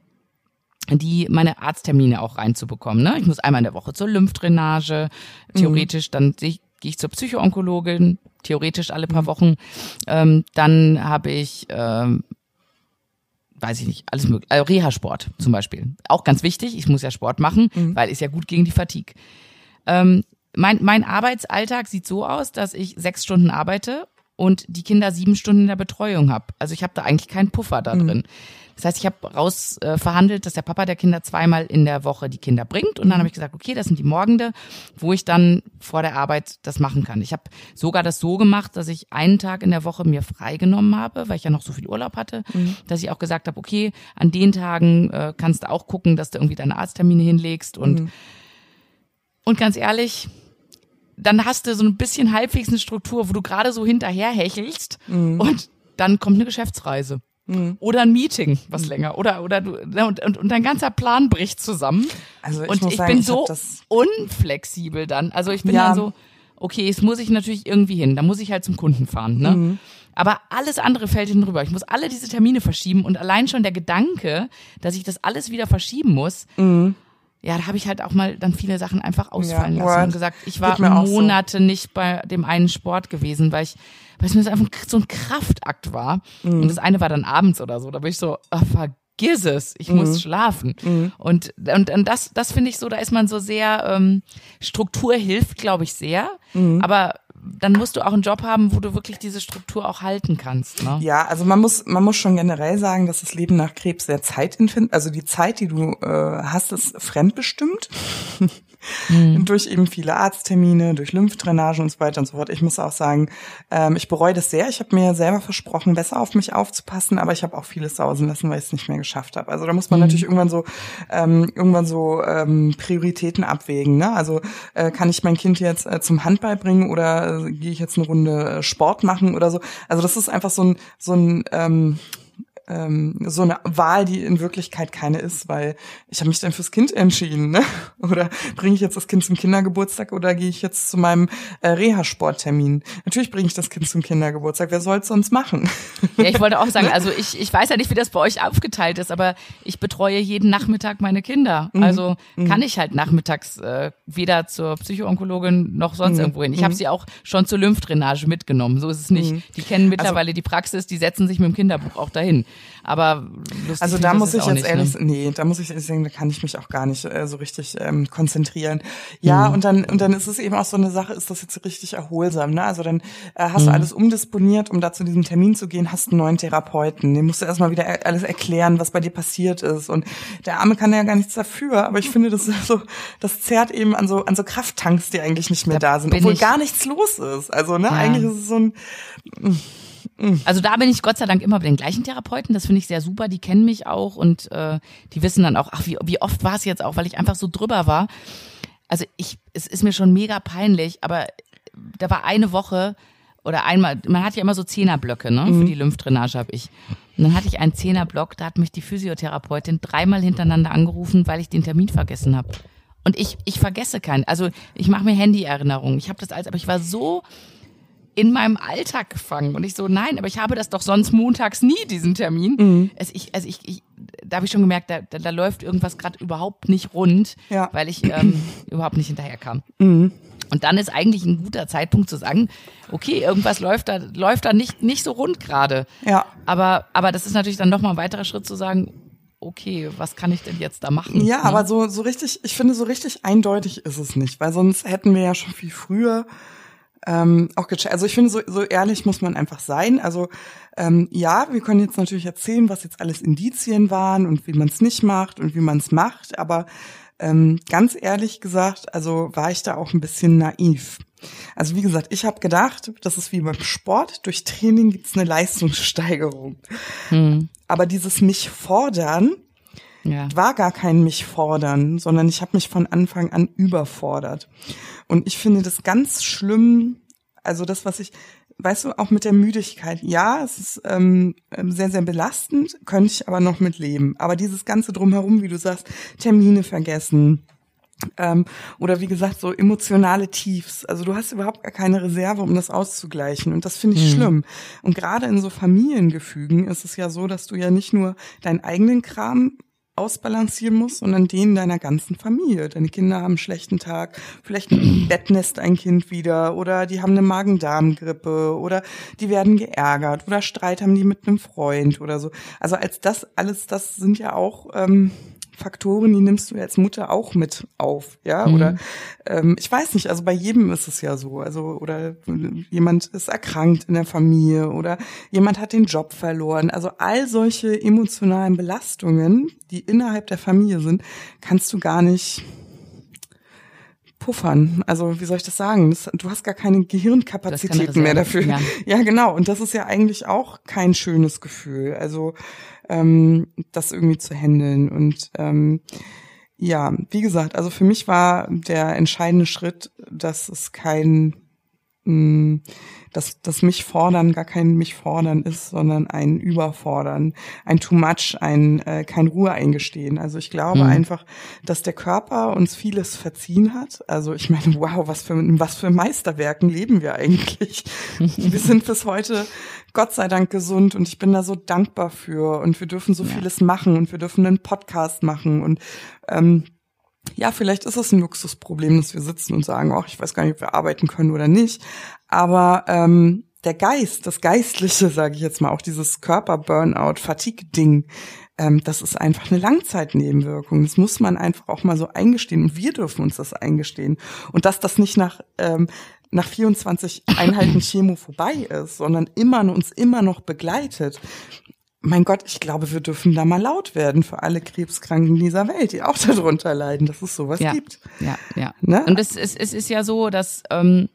die meine Arzttermine auch reinzubekommen. Ne? Ich muss einmal in der Woche zur Lymphdrainage, theoretisch, dann sehe ich- gehe ich zur Psychoonkologin, theoretisch alle paar Wochen. Ähm, dann habe ich ähm, weiß ich nicht, alles mögliche. Äh, Reha-Sport zum Beispiel. Auch ganz wichtig, ich muss ja Sport machen, weil ist ja gut gegen die Fatigue. Ähm, mein, mein Arbeitsalltag sieht so aus, dass ich sechs Stunden arbeite und die Kinder sieben Stunden in der Betreuung habe. Also ich habe da eigentlich keinen Puffer da drin. Das heißt, ich habe raus äh, verhandelt, dass der Papa der Kinder zweimal in der Woche die Kinder bringt. Und dann habe ich gesagt, okay, das sind die Morgende, wo ich dann vor der Arbeit das machen kann. Ich habe sogar das so gemacht, dass ich einen Tag in der Woche mir freigenommen habe, weil ich ja noch so viel Urlaub hatte, dass ich auch gesagt habe, okay, an den Tagen äh, kannst du auch gucken, dass du irgendwie deine Arzttermine hinlegst. Und, und ganz ehrlich, dann hast du so ein bisschen halbwegs eine Struktur, wo du gerade so hinterher hechelst und dann kommt eine Geschäftsreise. Oder ein Meeting, was länger. Oder, oder du, und, und, und dein ganzer Plan bricht zusammen. Also ich und muss ich sagen, bin ich so unflexibel dann. Also ich bin Ja. dann so, okay, jetzt muss ich natürlich irgendwie hin. Da muss ich halt zum Kunden fahren, ne? Mhm. Aber alles andere fällt hinten rüber. Ich muss alle diese Termine verschieben und allein schon der Gedanke, dass ich das alles wieder verschieben muss, ja, da habe ich halt auch mal dann viele Sachen einfach ausfallen Mhm. Ja, lassen und gesagt, ich war auch so. Monate nicht bei dem einen Sport gewesen, weil ich, weil es mir einfach so ein Kraftakt war. Mhm. Und das eine war dann abends oder so. Da bin ich so, ah, vergiss es, ich Mhm. muss schlafen. Und, und, und das, das finde ich so, da ist man so sehr, ähm, Struktur hilft, glaube ich, sehr. Mhm. Aber dann musst du auch einen Job haben, wo du wirklich diese Struktur auch halten kannst. Ne? Ja, also man muss, man muss schon generell sagen, dass das Leben nach Krebs sehr zeitintensiv, also die Zeit, die du äh, hast, ist fremdbestimmt. Durch eben viele Arzttermine, durch Lymphdrainage und so weiter und so fort. Ich muss auch sagen, ähm, ich bereue das sehr. Ich habe mir selber versprochen, besser auf mich aufzupassen, aber ich habe auch vieles sausen lassen, weil ich es nicht mehr geschafft habe. Also da muss man natürlich irgendwann so ähm, irgendwann so ähm, Prioritäten abwägen. Ne? Also äh, kann ich mein Kind jetzt äh, zum Handball bringen oder äh, gehe ich jetzt eine Runde äh, Sport machen oder so? Also das ist einfach so ein so ein ähm, ähm, so eine Wahl, die in Wirklichkeit keine ist, weil ich habe mich dann fürs Kind entschieden, ne? Oder bringe ich jetzt das Kind zum Kindergeburtstag oder gehe ich jetzt zu meinem äh, Reha-Sporttermin? Natürlich bringe ich das Kind zum Kindergeburtstag. Wer soll es sonst machen? Ja, ich wollte auch sagen, also ich, ich weiß ja nicht, wie das bei euch aufgeteilt ist, aber ich betreue jeden Nachmittag meine Kinder. Mhm. Also kann ich halt nachmittags äh, weder zur Psychoonkologin noch sonst Mhm. irgendwo hin. Ich habe sie auch schon zur Lymphdrainage mitgenommen. So ist es nicht. Mhm. Die Also kennen mittlerweile die Praxis, die setzen sich mit dem Kinderbuch auch dahin. Aber lustig Also da muss ich jetzt nicht, ehrlich, ne? nee, da muss ich ehrlich sagen, da kann ich mich auch gar nicht äh, so richtig ähm, konzentrieren. Ja, und dann und dann ist es eben auch so eine Sache, ist das jetzt richtig erholsam, ne? Also dann äh, hast du alles umdisponiert, um da zu diesem Termin zu gehen, hast einen neuen Therapeuten, dem musst du erstmal wieder er- alles erklären, was bei dir passiert ist und der Arme kann ja gar nichts dafür, aber ich finde, das ist so, das zerrt eben an so an so Krafttanks, die eigentlich nicht mehr da, sind, bin obwohl ich- gar nichts los ist. Also ne, eigentlich ist es so ein Also da bin ich Gott sei Dank immer bei den gleichen Therapeuten. Das finde ich sehr super. Die kennen mich auch und äh, die wissen dann auch, ach, wie, wie oft war es jetzt auch, weil ich einfach so drüber war. Also ich, es ist mir schon mega peinlich, aber da war eine Woche oder einmal, man hat ja immer so Zehnerblöcke, ne? Für die Lymphdrainage habe ich. Und dann hatte ich einen Zehnerblock, da hat mich die Physiotherapeutin dreimal hintereinander angerufen, weil ich den Termin vergessen habe. Und ich, ich vergesse keinen. Also ich mache mir Handy-Erinnerungen. Ich habe das als, aber ich war so in meinem Alltag gefangen. Und ich so, nein, aber ich habe das doch sonst montags nie, diesen Termin. Mhm. Also ich, also ich, ich da habe ich schon gemerkt, da, da, da läuft irgendwas gerade überhaupt nicht rund, Ja. Mhm. weil ich ähm, überhaupt nicht hinterherkam. Und dann ist eigentlich ein guter Zeitpunkt zu sagen, okay, irgendwas läuft da, läuft da nicht, nicht so rund gerade. Ja. Aber, aber das ist natürlich dann nochmal ein weiterer Schritt zu sagen, okay, was kann ich denn jetzt da machen? Ja, Ne? aber so, so richtig, ich finde, so richtig eindeutig ist es nicht, weil sonst hätten wir ja schon viel früher ähm, auch gecheckt. Also ich finde, so, so ehrlich muss man einfach sein. Also ähm, ja, wir können jetzt natürlich erzählen, was jetzt alles Indizien waren und wie man es nicht macht und wie man es macht, aber ähm, ganz ehrlich gesagt, also war ich da auch ein bisschen naiv. Also wie gesagt, ich habe gedacht, das ist wie beim Sport, durch Training gibt's eine Leistungssteigerung. Aber dieses mich fordern, ja. war gar kein mich fordern, sondern ich habe mich von Anfang an überfordert. Und ich finde das ganz schlimm, also das, was ich, weißt du, auch mit der Müdigkeit. Ja, es ist ähm, ähm, sehr, sehr belastend, könnte ich aber noch mit leben. Aber dieses Ganze drumherum, wie du sagst, Termine vergessen, ähm, oder wie gesagt, so emotionale Tiefs. Also du hast überhaupt gar keine Reserve, um das auszugleichen. Und das finde ich schlimm. Und gerade in so Familiengefügen ist es ja so, dass du ja nicht nur deinen eigenen Kram ausbalancieren musst, sondern den deiner ganzen Familie. Deine Kinder haben einen schlechten Tag, vielleicht bettnest ein Kind wieder oder die haben eine Magen-Darm-Grippe oder die werden geärgert oder Streit haben die mit einem Freund oder so. Also als das alles, das sind ja auch ähm, Faktoren, die nimmst du als Mutter auch mit auf, ja? Mhm. Oder ähm, ich weiß nicht, also bei jedem ist es ja so. Also, oder jemand ist erkrankt in der Familie oder jemand hat den Job verloren. Also all solche emotionalen Belastungen, die innerhalb der Familie sind, kannst du gar nicht puffern. Also wie soll ich das sagen? Das, du hast gar keine Gehirnkapazitäten mehr dafür. ja. ja, genau. Und das ist ja eigentlich auch kein schönes Gefühl. Also ähm, das irgendwie zu handeln. Und ähm, ja, wie gesagt, also für mich war der entscheidende Schritt, dass es kein mh, dass das mich fordern gar kein mich fordern ist, sondern ein Überfordern, ein Too much, ein äh, kein Ruhe eingestehen. Also ich glaube Mhm. einfach, dass der Körper uns vieles verziehen hat. Also ich meine, wow, was für in was für Meisterwerken leben wir eigentlich? wir sind bis heute Gott sei Dank gesund und ich bin da so dankbar für und wir dürfen so Ja. vieles machen und wir dürfen einen Podcast machen und ähm, ja, vielleicht ist es ein Luxusproblem, dass wir sitzen und sagen, ach, ich weiß gar nicht, ob wir arbeiten können oder nicht. Aber ähm, der Geist, das Geistliche, sage ich jetzt mal, auch dieses Körper-Burnout-Fatigue-Ding, ähm, das ist einfach eine Langzeitnebenwirkung. Das muss man einfach auch mal so eingestehen. Und wir dürfen uns das eingestehen. Und dass das nicht nach ähm, nach 24 Einheiten Chemo vorbei ist, sondern immer uns immer noch begleitet. Mein Gott, ich glaube, wir dürfen da mal laut werden für alle Krebskranken dieser Welt, die auch darunter leiden, dass es sowas Ja. gibt. Ja, ja. Ne? Und es, es, es ist ja so, dass ähm,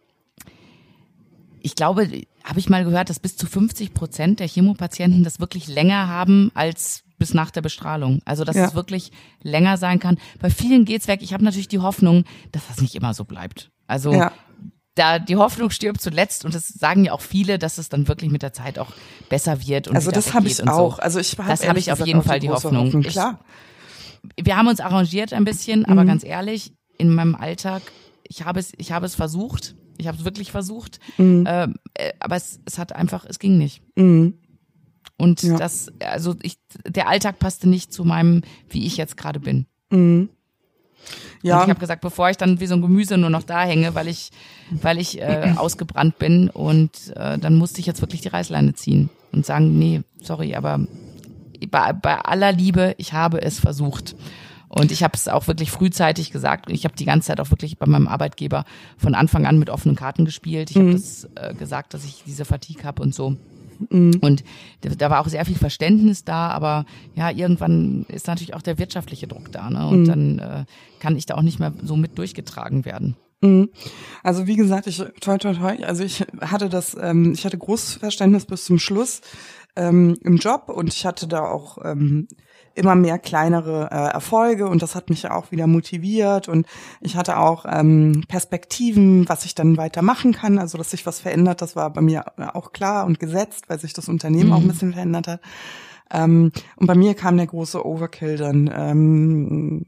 ich glaube, habe ich mal gehört, dass bis zu 50 Prozent der Chemopatienten das wirklich länger haben als bis nach der Bestrahlung. Also dass Ja. es wirklich länger sein kann. Bei vielen geht's weg. Ich habe natürlich die Hoffnung, dass das nicht immer so bleibt. Also Ja. Da die Hoffnung stirbt zuletzt und das sagen ja auch viele, dass es dann wirklich mit der Zeit auch besser wird und Also das habe ich auch. So. Also ich Das habe ich auf jeden auch Fall die Hoffnung. Ich- Klar. wir haben uns arrangiert ein bisschen, aber Mhm. ganz ehrlich, in meinem Alltag, ich habe es, ich habe es versucht, ich habe es wirklich versucht, Mhm. ähm, äh, aber es, es hat einfach, es ging nicht. Mhm. Und Ja. das, also ich, der Alltag passte nicht zu meinem, wie ich jetzt gerade bin. Mhm. Und Ja, ich habe gesagt, bevor ich dann wie so ein Gemüse nur noch da hänge, weil ich, weil ich äh, ausgebrannt bin und äh, dann musste ich jetzt wirklich die Reißleine ziehen und sagen, nee, sorry, aber bei, bei aller Liebe, ich habe es versucht. Und ich habe es auch wirklich frühzeitig gesagt. Ich habe die ganze Zeit auch wirklich bei meinem Arbeitgeber von Anfang an mit offenen Karten gespielt. Ich habe das äh, gesagt, dass ich diese Fatigue habe und so. Und da, war auch sehr viel Verständnis da, aber ja, irgendwann ist natürlich auch der wirtschaftliche Druck da, ne? Und dann äh, kann ich da auch nicht mehr so mit durchgetragen werden. Mhm. Also wie gesagt, ich toi toi toi, also ich hatte das, ähm, ich hatte großes Verständnis bis zum Schluss ähm, im Job und ich hatte da auch ähm, immer mehr kleinere äh, Erfolge und das hat mich ja auch wieder motiviert und ich hatte auch ähm, Perspektiven, was ich dann weitermachen kann, also dass sich was verändert, das war bei mir auch klar und gesetzt, weil sich das Unternehmen auch ein bisschen verändert hat. Ähm, und bei mir kam der große Overkill dann, ähm,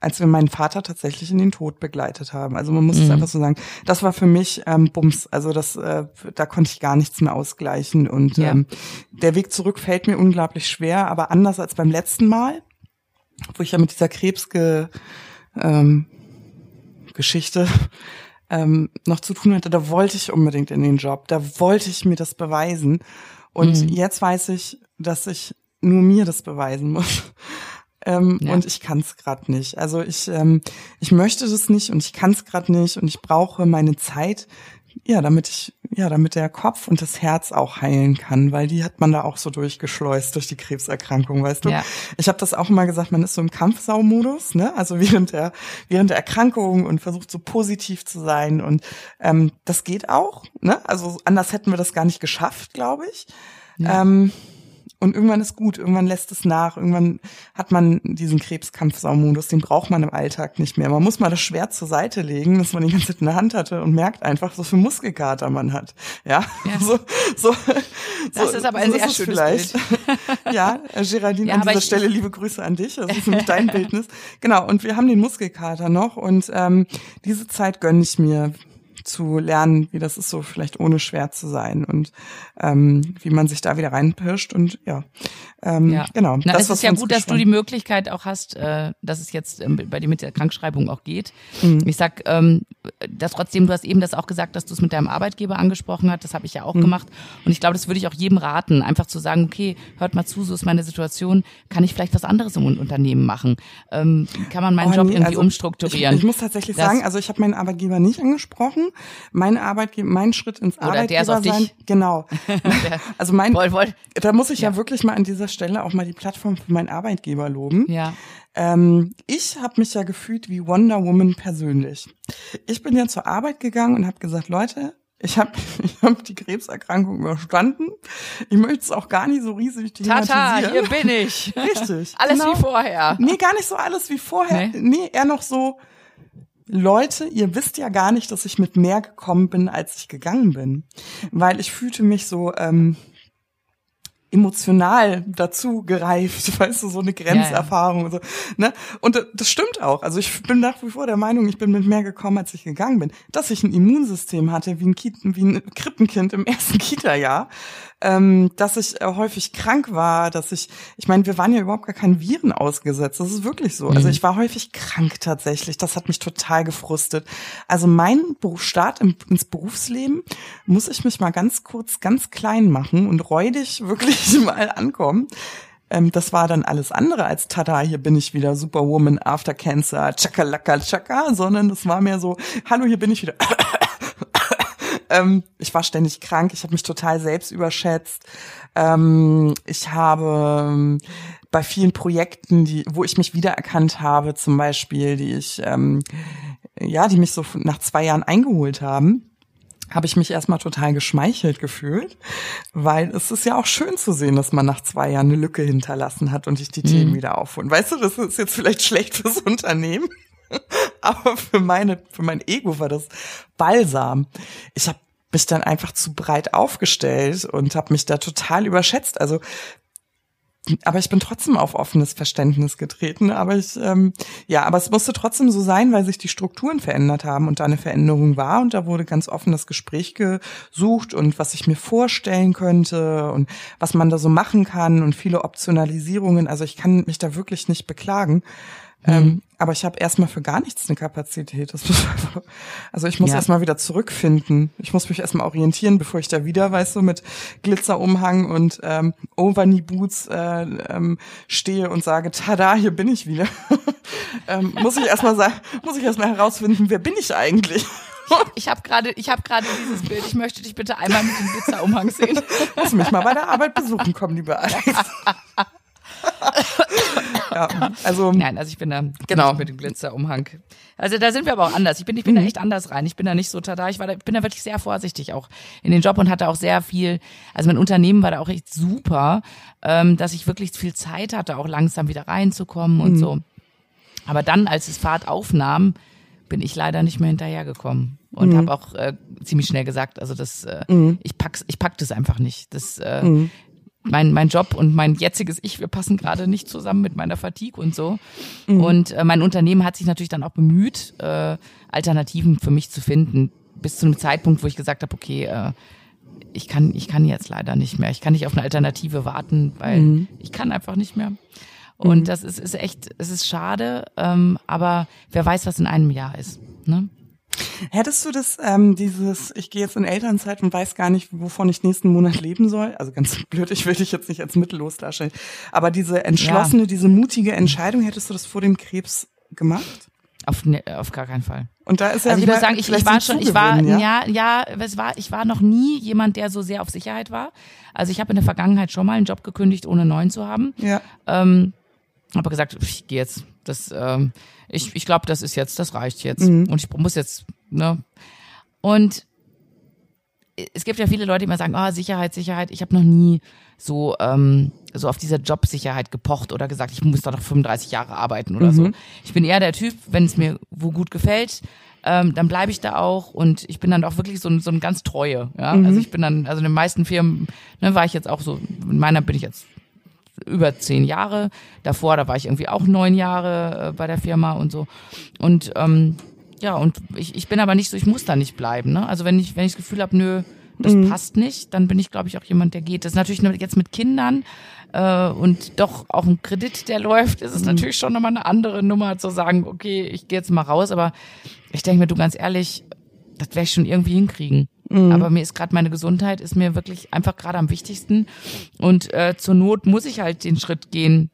als wir meinen Vater tatsächlich in den Tod begleitet haben. Also man muss es einfach so sagen. Das war für mich ähm, Bums. Also das, äh, da konnte ich gar nichts mehr ausgleichen. Und Ja. ähm, der Weg zurück fällt mir unglaublich schwer, aber anders als beim letzten Mal, wo ich ja mit dieser Krebsge ähm, Geschichte ähm, noch zu tun hatte, da wollte ich unbedingt in den Job, da wollte ich mir das beweisen. Und Mhm. jetzt weiß ich, dass ich nur mir das beweisen muss. Ähm, Ja. Und ich kann es gerade nicht. Also ich, ähm, ich möchte das nicht und ich kann es gerade nicht und ich brauche meine Zeit, ja, damit ich, ja, damit der Kopf und das Herz auch heilen kann, weil die hat man da auch so durchgeschleust durch die Krebserkrankung, weißt du? Ja. Ich habe das auch immer gesagt, man ist so im Kampfsaumodus, ne? Also während der während der Erkrankung und versucht so positiv zu sein und ähm, das geht auch, ne? Also anders hätten wir das gar nicht geschafft, glaube ich. Ja. Ähm, und irgendwann ist gut, irgendwann lässt es nach, irgendwann hat man diesen Krebskampfsaumodus, den braucht man im Alltag nicht mehr. Man muss mal das Schwert zur Seite legen, das man die ganze Zeit in der Hand hatte und merkt einfach, so viel Muskelkater man hat. Ja, Ja. so, so. Das so, ist aber ein so sehr es schönes vielleicht. ja, äh, Geraldine, Ja, an dieser ich- Stelle liebe Grüße an dich. Das ist nämlich dein Bildnis. Genau, und wir haben den Muskelkater noch und ähm, diese Zeit gönne ich mir zu lernen, wie das ist, so vielleicht ohne schwer zu sein und ähm, wie man sich da wieder reinpirscht und ja, ähm, ja. genau. Na, das, es ist ja gut, dass du die Möglichkeit auch hast, äh, dass es jetzt ähm, bei dir mit der Krankschreibung auch geht. Mhm. Ich sag, ähm, dass trotzdem, du hast eben das auch gesagt, dass du es mit deinem Arbeitgeber angesprochen hast, das habe ich ja auch mhm. gemacht und ich glaube, das würde ich auch jedem raten, einfach zu sagen, okay, hört mal zu, so ist meine Situation, kann ich vielleicht was anderes im Unternehmen machen? Ähm, kann man meinen oh, Job nee, irgendwie also umstrukturieren? Ich, ich, muss tatsächlich das, sagen, also ich habe meinen Arbeitgeber nicht angesprochen. Mein Arbeitgeber, mein Schritt ins Oder Arbeitgeber der ist sein, dich. genau. also mein, woll, woll. da muss ich ja. ja wirklich mal an dieser Stelle auch mal die Plattform für meinen Arbeitgeber loben. Ja. Ähm, ich habe mich ja gefühlt wie Wonder Woman persönlich. Ich bin ja zur Arbeit gegangen und habe gesagt, Leute, ich habe ich hab die Krebserkrankung überstanden. Ich möchte es auch gar nicht so riesig Tata, hier bin ich. Richtig. alles genau. wie vorher. Nee, gar nicht so alles wie vorher. Nee, nee eher noch so, Leute, ihr wisst ja gar nicht, dass ich mit mehr gekommen bin, als ich gegangen bin. Weil ich fühlte mich so, ähm, emotional dazu gereift, weißt du, so eine Grenzerfahrung ja, ja. und so, ne? Und das stimmt auch. Also ich bin nach wie vor der Meinung, ich bin mit mehr gekommen, als ich gegangen bin. Dass ich ein Immunsystem hatte, wie ein, Ki wie ein Krippenkind im ersten Kita-Jahr, ähm, dass ich äh, häufig krank war, dass ich, ich meine, wir waren ja überhaupt gar keinen Viren ausgesetzt. Das ist wirklich so. Also mhm. Also ich war häufig krank tatsächlich. Das hat mich total gefrustet. Also mein Start ins Berufsleben muss ich mich mal ganz kurz ganz klein machen und räudig wirklich mal ankommen. Ähm, das war dann alles andere als Tada, hier bin ich wieder Superwoman after Cancer, Chakalaka Chaka, sondern das war mehr so, hallo, hier bin ich wieder. Ähm, ich war ständig krank, ich habe mich total selbst überschätzt. Ähm, ich habe ähm, bei vielen Projekten, die, wo ich mich wiedererkannt habe, zum Beispiel, die ich, ähm, ja, die mich so nach zwei Jahren eingeholt haben, habe ich mich erstmal total geschmeichelt gefühlt, weil es ist ja auch schön zu sehen, dass man nach zwei Jahren eine Lücke hinterlassen hat und ich die mhm. Themen wieder aufholen. Weißt du, das ist jetzt vielleicht schlecht fürs Unternehmen, aber für meine, für mein Ego war das Balsam. Ich habe mich dann einfach zu breit aufgestellt und habe mich da total überschätzt. Also aber ich bin trotzdem auf offenes Verständnis getreten. Aber ich, ähm, ja, aber es musste trotzdem so sein, weil sich die Strukturen verändert haben und da eine Veränderung war und da wurde ganz offen das Gespräch gesucht und was ich mir vorstellen könnte und was man da so machen kann und viele Optionalisierungen. Also ich kann mich da wirklich nicht beklagen. Mhm. Ähm, aber ich habe erstmal für gar nichts eine Kapazität. Einfach, also ich muss ja. erstmal wieder zurückfinden. Ich muss mich erstmal orientieren, bevor ich da wieder, weißt du, mit Glitzerumhang und ähm, Overknee-Boots äh, ähm, stehe und sage, tada, hier bin ich wieder. ähm, muss ich erstmal sagen, muss ich erstmal herausfinden, wer bin ich eigentlich? Ich habe gerade, ich habe gerade dieses Bild. Ich möchte dich bitte einmal mit dem Glitzerumhang sehen. Lass mich mal bei der Arbeit besuchen kommen, liebe Alex. ja, also nein, also ich bin da genau mit dem Glitzerumhang. Also da sind wir aber auch anders. Ich bin, ich bin mhm. da echt anders rein. Ich bin da nicht so tada. Ich war da, bin da wirklich sehr vorsichtig auch in den Job und hatte auch sehr viel. Also mein Unternehmen war da auch echt super, ähm, dass ich wirklich viel Zeit hatte, auch langsam wieder reinzukommen und mhm. so. Aber dann, als es Fahrt aufnahm, bin ich leider nicht mehr hinterhergekommen und mhm. habe auch äh, ziemlich schnell gesagt, also das, äh, mhm. ich pack's, ich pack das einfach nicht. Das, äh, mhm mein, mein Job und mein jetziges Ich, wir passen gerade nicht zusammen mit meiner Fatigue und so. Mhm. Und äh, mein Unternehmen hat sich natürlich dann auch bemüht, äh, Alternativen für mich zu finden, bis zu einem Zeitpunkt, wo ich gesagt habe, okay, äh, ich kann, ich kann jetzt leider nicht mehr. Ich kann nicht auf eine Alternative warten, weil mhm. ich kann einfach nicht mehr. Und mhm. das ist, ist echt, es ist schade, ähm, aber wer weiß, was in einem Jahr ist. Ne? Hättest du das, ähm, dieses, ich gehe jetzt in Elternzeit und weiß gar nicht, wovon ich nächsten Monat leben soll? Also ganz blöd, ich will dich jetzt nicht als mittellos darstellen. Aber diese entschlossene, ja. diese mutige Entscheidung, hättest du das vor dem Krebs gemacht? Auf, ne, auf gar keinen Fall. Und da ist ja also ich muss sagen, ich, ich war schon, ich war, ja? ja, ja, es war, ich war noch nie jemand, der so sehr auf Sicherheit war. Also ich habe in der Vergangenheit schon mal einen Job gekündigt, ohne neuen zu haben. Ja. Ähm, habe gesagt, ich gehe jetzt. Das, ähm, ich, ich glaube, das ist jetzt, das reicht jetzt. Mhm. Und ich muss jetzt, ne? Und es gibt ja viele Leute, die immer sagen, ah, oh, Sicherheit, Sicherheit. Ich habe noch nie so ähm, so auf dieser Jobsicherheit gepocht oder gesagt, ich muss da noch 35 Jahre arbeiten oder mhm. so. Ich bin eher der Typ, wenn es mir wo gut gefällt, ähm, dann bleibe ich da auch und ich bin dann auch wirklich so, ein so ein ganz treue. Ja? Mhm. Also ich bin dann, also in den meisten Firmen ne, war ich jetzt auch so, in meiner bin ich jetzt über zehn Jahre. Davor, da war ich irgendwie auch neun Jahre äh, bei der Firma und so. Und ähm, ja, und ich, ich bin aber nicht so, ich muss da nicht bleiben. Ne? Also wenn ich, wenn ich das Gefühl habe, nö, das mhm. passt nicht, dann bin ich, glaube ich, auch jemand, der geht. Das ist natürlich nur jetzt mit Kindern äh, und doch auch ein Kredit, der läuft, ist es mhm. natürlich schon nochmal eine andere Nummer zu sagen, okay, ich gehe jetzt mal raus, aber ich denke mir, du ganz ehrlich, das werde ich schon irgendwie hinkriegen. Mhm. Aber mir ist gerade meine Gesundheit, ist mir wirklich einfach gerade am wichtigsten. Und äh, zur Not muss ich halt den Schritt gehen,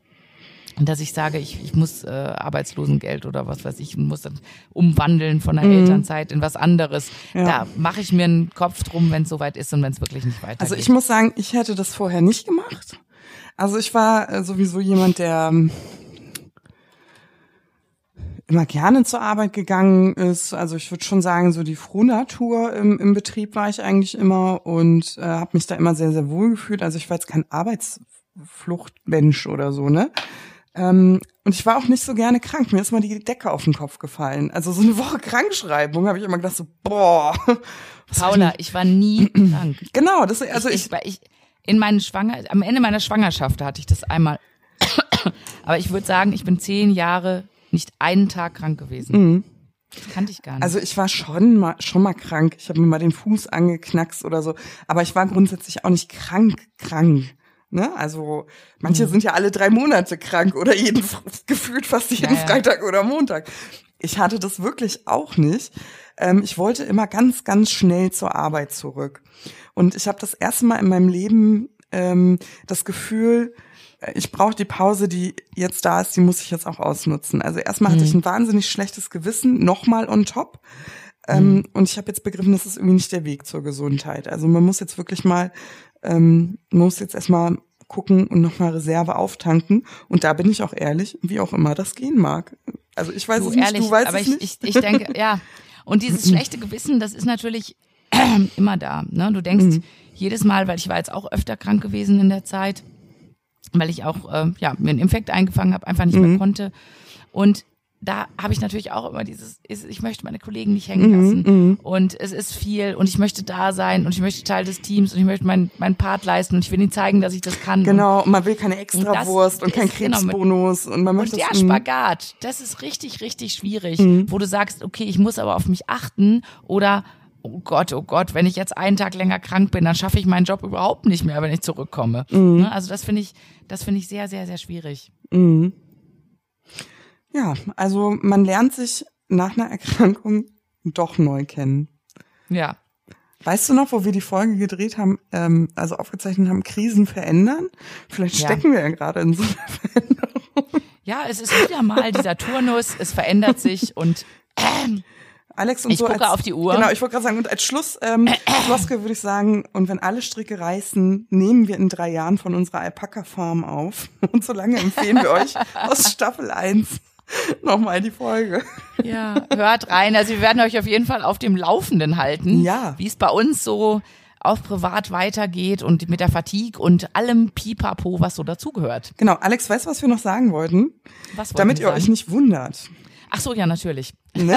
dass ich sage, ich, ich muss äh, Arbeitslosengeld oder was weiß ich, muss dann umwandeln von der mhm. Elternzeit in was anderes. Ja. Da mache ich mir einen Kopf drum, wenn es soweit ist und wenn es wirklich nicht weitergeht. Also ich muss sagen, ich hätte das vorher nicht gemacht. Also ich war äh, sowieso jemand, der ähm, immer gerne zur Arbeit gegangen ist. Also ich würde schon sagen, so die Frohnatur im, im Betrieb war ich eigentlich immer und äh, habe mich da immer sehr, sehr wohl gefühlt. Also ich war jetzt kein Arbeitsfluchtmensch oder so, ne? Ähm, und ich war auch nicht so gerne krank. Mir ist mal die Decke auf den Kopf gefallen. Also so eine Woche Krankschreibung habe ich immer gedacht so, boah. Paula, ich, ich war nie krank. Genau, das also ich, ich, ich in meinen Schwanger, am Ende meiner Schwangerschaft hatte ich das einmal. Aber ich würde sagen, ich bin zehn Jahre nicht einen Tag krank gewesen. Mhm. Das kannte ich gar nicht. Also ich war schon mal schon mal krank. Ich habe mir mal den Fuß angeknackst oder so, aber ich war grundsätzlich auch nicht krank krank. Ne? Also manche mhm. sind ja alle drei Monate krank oder jeden gefühlt fast jeden ja, ja. Freitag oder Montag. Ich hatte das wirklich auch nicht. Ähm, ich wollte immer ganz, ganz schnell zur Arbeit zurück. Und ich habe das erste Mal in meinem Leben ähm, das Gefühl, ich brauche die Pause, die jetzt da ist, die muss ich jetzt auch ausnutzen. Also erstmal mhm. hatte ich mhm. ein wahnsinnig schlechtes Gewissen, nochmal on top. Ähm, mhm. Und ich habe jetzt begriffen, das ist irgendwie nicht der Weg zur Gesundheit. Also man muss jetzt wirklich mal ähm, muss jetzt erstmal gucken und nochmal Reserve auftanken. Und da bin ich auch ehrlich, wie auch immer das gehen mag. Also ich weiß du, es nicht, ehrlich, du weißt aber es ich, nicht. Ich, ich denke, ja. Und dieses schlechte Gewissen, das ist natürlich immer da. Ne? Du denkst mhm. jedes Mal, weil ich war jetzt auch öfter krank gewesen in der Zeit, weil ich auch äh, ja mir einen Infekt eingefangen habe, einfach nicht mhm. mehr konnte. Und da habe ich natürlich auch immer dieses, ich möchte meine Kollegen nicht hängen mhm, lassen. Mhm, und es ist viel und ich möchte da sein und ich möchte Teil des Teams und ich möchte meinen mein Part leisten und ich will ihnen zeigen, dass ich das kann. Genau, und man will keine Extrawurst und, und kein genau Krebsbonus genau, und man möchte. Und der Spagat, das ist richtig, richtig schwierig, mhm. wo du sagst, okay, ich muss aber auf mich achten oder oh Gott, oh Gott, wenn ich jetzt einen Tag länger krank bin, dann schaffe ich meinen Job überhaupt nicht mehr, wenn ich zurückkomme. Mhm. Ne? Also das finde ich, das finde ich sehr, sehr, sehr schwierig. Mhm. Ja, also man lernt sich nach einer Erkrankung doch neu kennen. Ja. Weißt du noch, wo wir die Folge gedreht haben, ähm, also aufgezeichnet haben, Krisen verändern? Vielleicht stecken ja. wir ja gerade in so einer Veränderung. Ja, es ist wieder mal dieser Turnus, es verändert sich und ähm, Alex und ich so. Ich gucke als, auf die Uhr. Genau, ich wollte gerade sagen, und als Schluss, ähm, Floskel würde ich sagen, und wenn alle Stricke reißen, nehmen wir in drei Jahren von unserer Alpaka-Farm auf. Und solange empfehlen wir euch aus Staffel 1 nochmal die Folge. Ja, hört rein. Also wir werden euch auf jeden Fall auf dem Laufenden halten. Ja. Wie es bei uns so auch privat weitergeht und mit der Fatigue und allem Pipapo, was so dazugehört. Genau. Alex, weißt du, was wir noch sagen wollten? Was wollten Damit ihr sagen? euch nicht wundert. Ach so, ja, natürlich. Ne?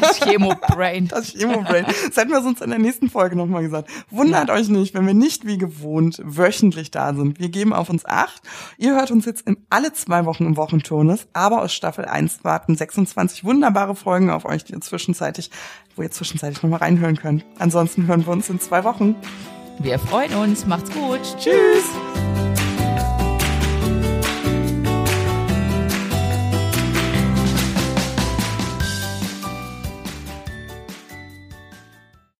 das Chemo-Brain. Das Chemo-Brain. Das hätten wir uns in der nächsten Folge nochmal gesagt. Wundert ja. euch nicht, wenn wir nicht wie gewohnt wöchentlich da sind. Wir geben auf uns acht. Ihr hört uns jetzt in alle zwei Wochen im Wochenturnus, aber aus Staffel 1 warten 26 wunderbare Folgen auf euch, die ihr zwischenzeitlich, wo ihr zwischenzeitlich nochmal reinhören könnt. Ansonsten hören wir uns in zwei Wochen. Wir freuen uns. Macht's gut. Tschüss.